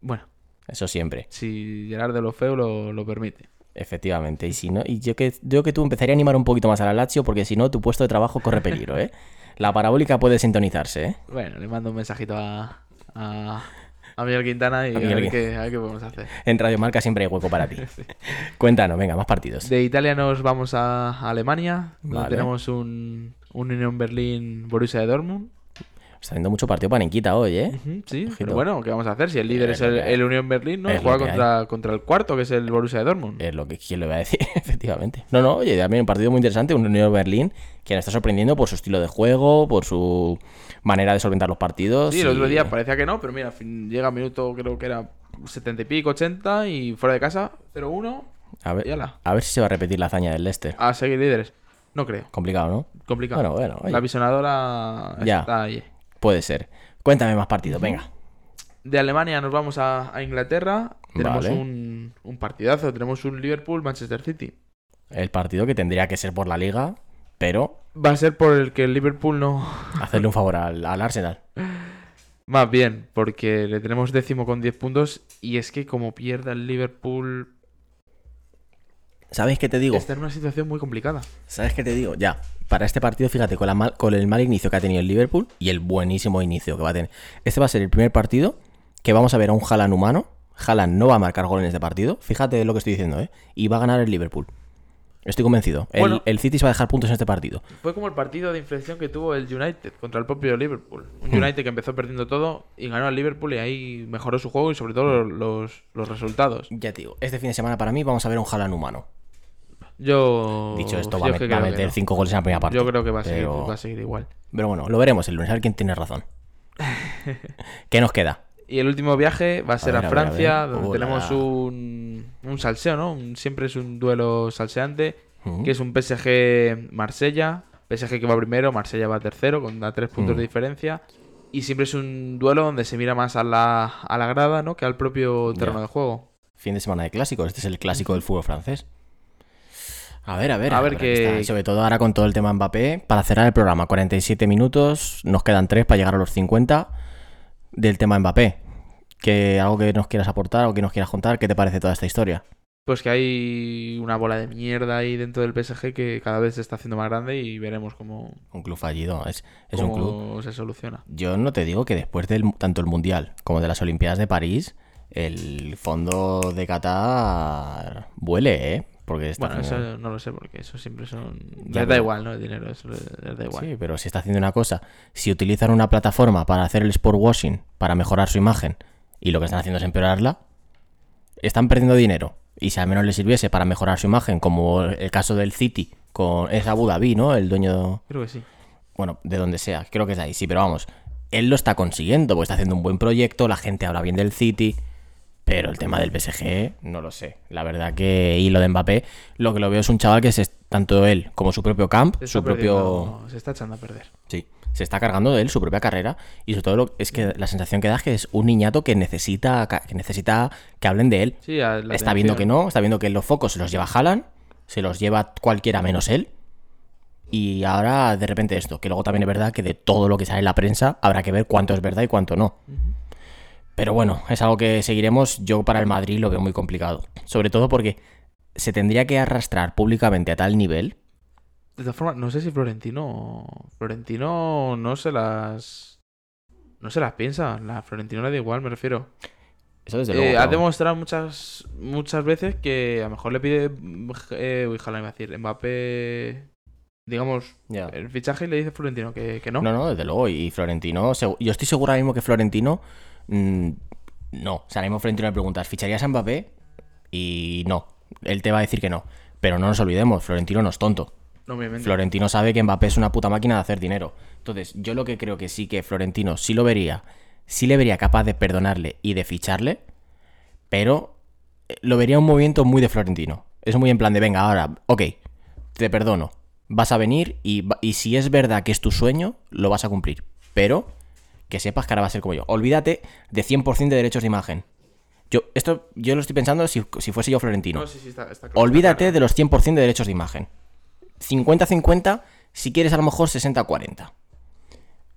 Bueno, Eso siempre, si Gerardo lo feo lo, lo permite. efectivamente. Y si no, y yo que, yo que tú empezaría a animar un poquito más a la Lazio, porque si no, tu puesto de trabajo corre peligro, ¿eh? *laughs* La parabólica puede sintonizarse, ¿eh? Bueno, le mando un mensajito a, a, a Miguel Quintana y A ver qué, a ver qué podemos hacer. En Radio Marca siempre hay hueco para ti. *laughs* Cuéntanos, venga, más partidos. De Italia nos vamos a Alemania, Vale. tenemos un, un Unión Berlín Borussia de Dortmund. Está viendo mucho partido para Niquita hoy, ¿eh? Sí, Ojito. pero bueno, ¿qué vamos a hacer? Si el líder Es el, el Unión Berlín, ¿no? Juega contra, contra el cuarto, que es el Borussia de Dortmund. Es lo que quién le va a decir, *laughs* efectivamente. No, no, oye, también un partido muy interesante, un Unión Berlín, que nos está sorprendiendo por su estilo de juego, por su manera de solventar los partidos. Sí, el otro y- día parecía que no, pero mira, llega a minuto, creo que era 70 y pico, 80, y fuera de casa, 0-1, A ver, y a ver si se va a repetir la hazaña del Leicester. a seguir líderes. No creo, Complicado, ¿no? Complicado. Bueno, bueno, oye. La visionadora Ya. está ahí. Puede ser. Cuéntame más partidos, venga. De Alemania nos vamos a, a Inglaterra. Tenemos Vale. un, un partidazo. Tenemos un Liverpool-Manchester City. El partido que tendría que ser por la liga, pero Va a ser por el que el Liverpool no. *laughs* hacerle un favor al, al Arsenal. *laughs* Más bien, porque le tenemos décimo con 10 puntos. Y es que como pierda el Liverpool. ¿Sabes qué te digo? Está en una situación muy complicada. ¿Sabes qué te digo? Ya, para este partido, fíjate, con, la mal- con el mal inicio que ha tenido el Liverpool y el buenísimo inicio que va a tener. Este va a ser el primer partido que vamos a ver a un Haaland humano. Haaland no va a marcar gol en este partido. Fíjate lo que estoy diciendo, ¿eh? Y va a ganar el Liverpool. Estoy convencido. El, Bueno. el City se va a dejar puntos en este partido. Fue como el partido de inflexión que tuvo el United contra el propio Liverpool. Un Hmm. United que empezó perdiendo todo y ganó al Liverpool y ahí mejoró su juego y sobre todo los, los resultados. Ya te digo, este fin de semana para mí vamos a ver un Haaland humano. Yo. Dicho esto, va a, met- va meter no. 5 goles en la primera parte. Yo creo que va a, seguir, pero... va a seguir igual. pero bueno, lo veremos el lunes, a ver quién tiene razón. *laughs* ¿Qué nos queda? Y el último viaje va a ser a, ver, a ver, a Francia, ver. donde tenemos un, un salseo, ¿no? Un- siempre es un duelo salseante, que es un PSG-Marsella. PSG que va primero, Marsella va tercero, con a tres puntos de diferencia. Y siempre es un duelo donde se mira más a la, a la grada, ¿no? Que al propio terreno de juego. Fin de semana de clásicos. Este es el clásico del fútbol francés. A ver, a ver. A ver qué- sobre todo ahora con todo el tema Mbappé. Para cerrar el programa, 47 minutos. Nos quedan 3 para llegar a los 50 del tema Mbappé. Que algo que nos quieras aportar o que nos quieras contar. ¿Qué te parece toda esta historia? Pues que hay una bola de mierda ahí dentro del PSG que cada vez se está haciendo más grande y veremos cómo, Un club fallido. Es, es un cómo club. se soluciona. Yo no te digo que después del tanto el Mundial como de las Olimpiadas de París, el fondo de Qatar vuele, ¿eh? Porque está Bueno, haciendo- eso no lo sé porque eso siempre son... Ya, les da pero- igual, ¿no? El dinero, eso les, da igual. Sí, pero si está haciendo una cosa, si utilizan una plataforma para hacer el sport washing, para mejorar su imagen, y lo que están haciendo es empeorarla, están perdiendo dinero. Y si al menos les sirviese para mejorar su imagen, como el caso del City, con es Abu Dhabi, ¿no? El dueño, Creo que sí. bueno, de donde sea, creo que es ahí, sí, pero vamos, él lo está consiguiendo, porque está haciendo un buen proyecto, la gente habla bien del City, pero el tema del PSG, no lo sé. La verdad que, y lo de Mbappé, lo que lo veo es un chaval que es tanto él como su propio camp, su propio... Se está echando a perder. Sí, se está cargando de él su propia carrera y sobre todo lo- es que la sensación que da es que es un niñato que necesita que necesita que hablen de él. Sí, está viendo que no, está viendo que los focos se los lleva Haaland, se los lleva cualquiera menos él. Y ahora de repente esto, que luego también es verdad que de todo lo que sale en la prensa habrá que ver cuánto es verdad y cuánto no. Pero bueno, es algo que seguiremos. Yo para el Madrid lo veo muy complicado. Sobre todo porque se tendría que arrastrar públicamente a tal nivel. De todas formas, no sé si Florentino. Florentino no se las. no se las piensa. La Florentino le da igual, me refiero. Eso desde Eh, luego. ha claro. demostrado muchas muchas veces que a lo mejor le pide. Eh, uy, ojalá iba a decir. Mbappé. Digamos, el fichaje y le dice Florentino que, que no. No, no, desde luego. Y Florentino, yo estoy seguro ahora mismo que Florentino. Mm, no. O sea, ahora mismo Florentino le preguntas, ¿ficharías a Mbappé? Y no. Él te va a decir que no. Pero no nos olvidemos, Florentino no es tonto. Obviamente. Florentino sabe que Mbappé es una puta máquina de hacer dinero. Entonces, yo lo que creo que sí que Florentino sí lo vería, sí le vería capaz de perdonarle y de ficharle, pero eh, lo vería un movimiento muy de Florentino. Es muy en plan de, venga, ahora, ok, te perdono. Vas a venir y, y si es verdad que es tu sueño, lo vas a cumplir. Pero que sepas que ahora va a ser como yo. Olvídate de 100% de derechos de imagen. Yo, esto yo lo estoy pensando si, si fuese yo Florentino. No, sí, sí, está, está claro, Olvídate está de los 100% de derechos de imagen. 50-50, si quieres a lo mejor 60-40.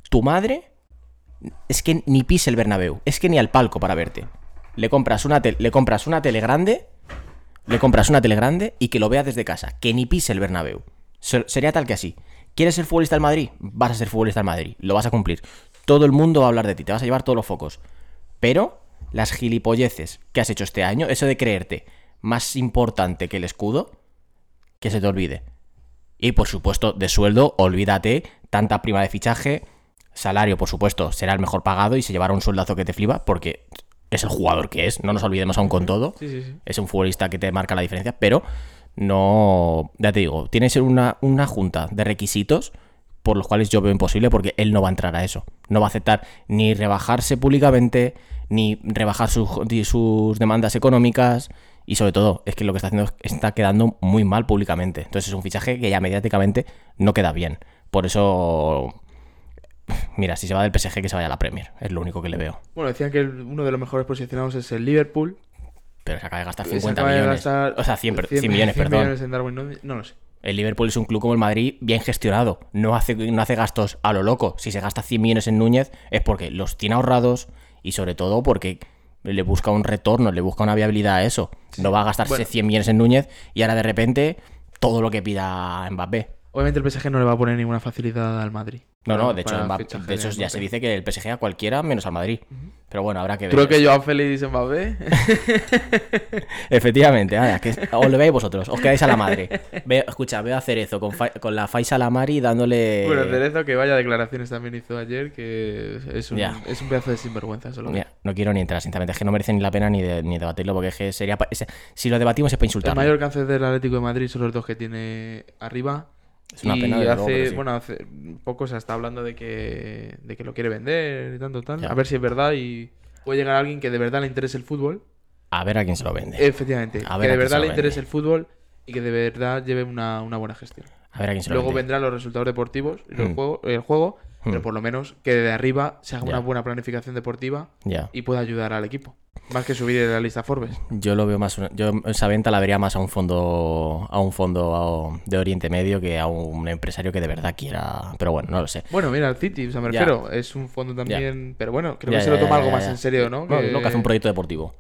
Tu madre es que ni pise el Bernabéu, es que ni al palco para verte. Le compras una, tel- le compras una tele grande, le compras una tele grande y que lo vea desde casa, que ni pise el Bernabéu. Se- Sería tal que así. ¿Quieres ser futbolista del Madrid? Vas a ser futbolista del Madrid, lo vas a cumplir. Todo el mundo va a hablar de ti, te vas a llevar todos los focos. Pero las gilipolleces que has hecho este año, eso de creerte más importante que el escudo, que se te olvide. Y por supuesto, de sueldo, olvídate, tanta prima de fichaje, salario, por supuesto, será el mejor pagado y se llevará un sueldazo que te flipa porque es el jugador que es, no nos olvidemos aún con todo. Sí, sí, sí. Es un futbolista que te marca la diferencia, pero no, ya te digo, tiene que ser una, una junta de requisitos por los cuales yo veo imposible porque él no va a entrar a eso. No va a aceptar ni rebajarse públicamente, ni rebajar sus, sus demandas económicas. Y sobre todo, es que lo que está haciendo es- está quedando muy mal públicamente. Entonces es un fichaje que ya mediáticamente no queda bien. Por eso, mira, si se va del PSG, que se vaya a la Premier. Es lo único que le veo. Bueno, decían que uno de los mejores posicionados es el Liverpool. Pero se acaba de gastar Se 50 acaba de millones. gastar o sea, 100, per- 100 millones, 100 perdón. millones en Darwin Núñez. No lo sé. El Liverpool es un club como el Madrid bien gestionado. No hace, no hace gastos a lo loco. Si se gasta 100 millones en Núñez es porque los tiene ahorrados y sobre todo porque le busca un retorno, le busca una viabilidad a eso. No va a gastarse Bueno. 100 millones en Núñez y ahora de repente todo lo que pida Mbappé. Obviamente el PSG no le va a poner ninguna facilidad al Madrid. No, no, de hecho, Mbappé- de hecho ya se dice que el PSG a cualquiera menos al Madrid. Pero bueno, habrá que ver. Creo que Joao Félix Mbappé. *laughs* Efectivamente, ahora, que os lo veis vosotros, os quedáis a la madre. Veo, escucha, veo a Cerezo con, Fa- con la Faisa Lamari dándole. bueno, Cerezo que vaya declaraciones también hizo ayer, que es un, Ya. es un pedazo de sinvergüenza. Eso es lo que- Mira, no quiero ni entrar, sinceramente. Es que no merece ni la pena ni, de- ni debatirlo, porque es que sería. es- si lo debatimos es para El insultar. mayor cáncer del Atlético de Madrid son los dos que tiene arriba. Es una y pena, hace, luego, pero sí. bueno, hace poco se está hablando de que, de que lo quiere vender y tanto, tal. Ya. A ver si es verdad y puede llegar alguien que de verdad le interese el fútbol. A ver a quién se lo vende. Efectivamente, A que a de verdad le interese el fútbol y que de verdad lleve una, una buena gestión. A ver a quién se lo Luego vende. vendrán los resultados deportivos y los Hmm. juego- el juego, pero Hmm. por lo menos que de arriba se haga una buena planificación deportiva Ya. y pueda ayudar al equipo. Más que subir en la lista Forbes. Yo lo veo más. Yo esa venta la vería más a un fondo. A un fondo de Oriente Medio que a un empresario que de verdad quiera. Pero bueno, no lo sé. Bueno, mira, el City, o sea, me refiero, es un fondo también, pero bueno, creo Ya, que se lo toma algo más en serio, ¿no? No, lo que hace un proyecto deportivo.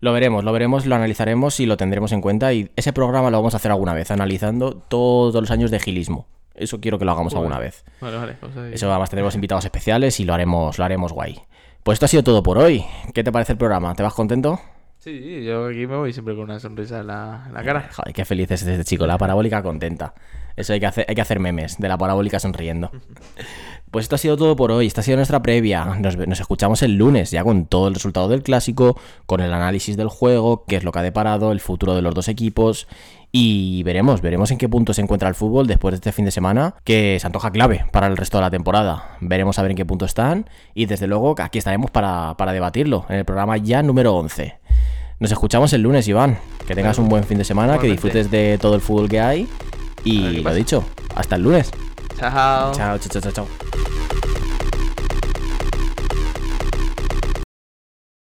Lo veremos, lo veremos, lo analizaremos y lo tendremos en cuenta. Y ese programa lo vamos a hacer alguna vez, analizando todos los años de gilismo. Eso quiero que lo hagamos alguna vez. Vale, vale. sea, Eso además tendremos invitados especiales y lo haremos, lo haremos guay. Pues esto ha sido todo por hoy. ¿Qué te parece el programa? ¿Te vas contento? Sí, yo aquí me voy siempre con una sonrisa en la, en la cara. Joder, qué feliz es este chico. La parabólica contenta. Eso hay que hacer, hay que hacer memes de la parabólica sonriendo. *laughs* Pues esto ha sido todo por hoy. Esta ha sido nuestra previa. Nos, nos escuchamos el lunes ya con todo el resultado del clásico, con el análisis del juego, qué es lo que ha deparado, el futuro de los dos equipos. Y veremos, veremos en qué punto se encuentra el fútbol después de este fin de semana, que se antoja clave para el resto de la temporada. Veremos a ver en qué punto están. Y desde luego aquí estaremos para, para debatirlo en el programa ya número 11. Nos escuchamos el lunes, Iván. Que tengas un buen fin de semana, que disfrutes de todo el fútbol que hay. Y lo dicho, hasta el lunes. 好，加，走走。走走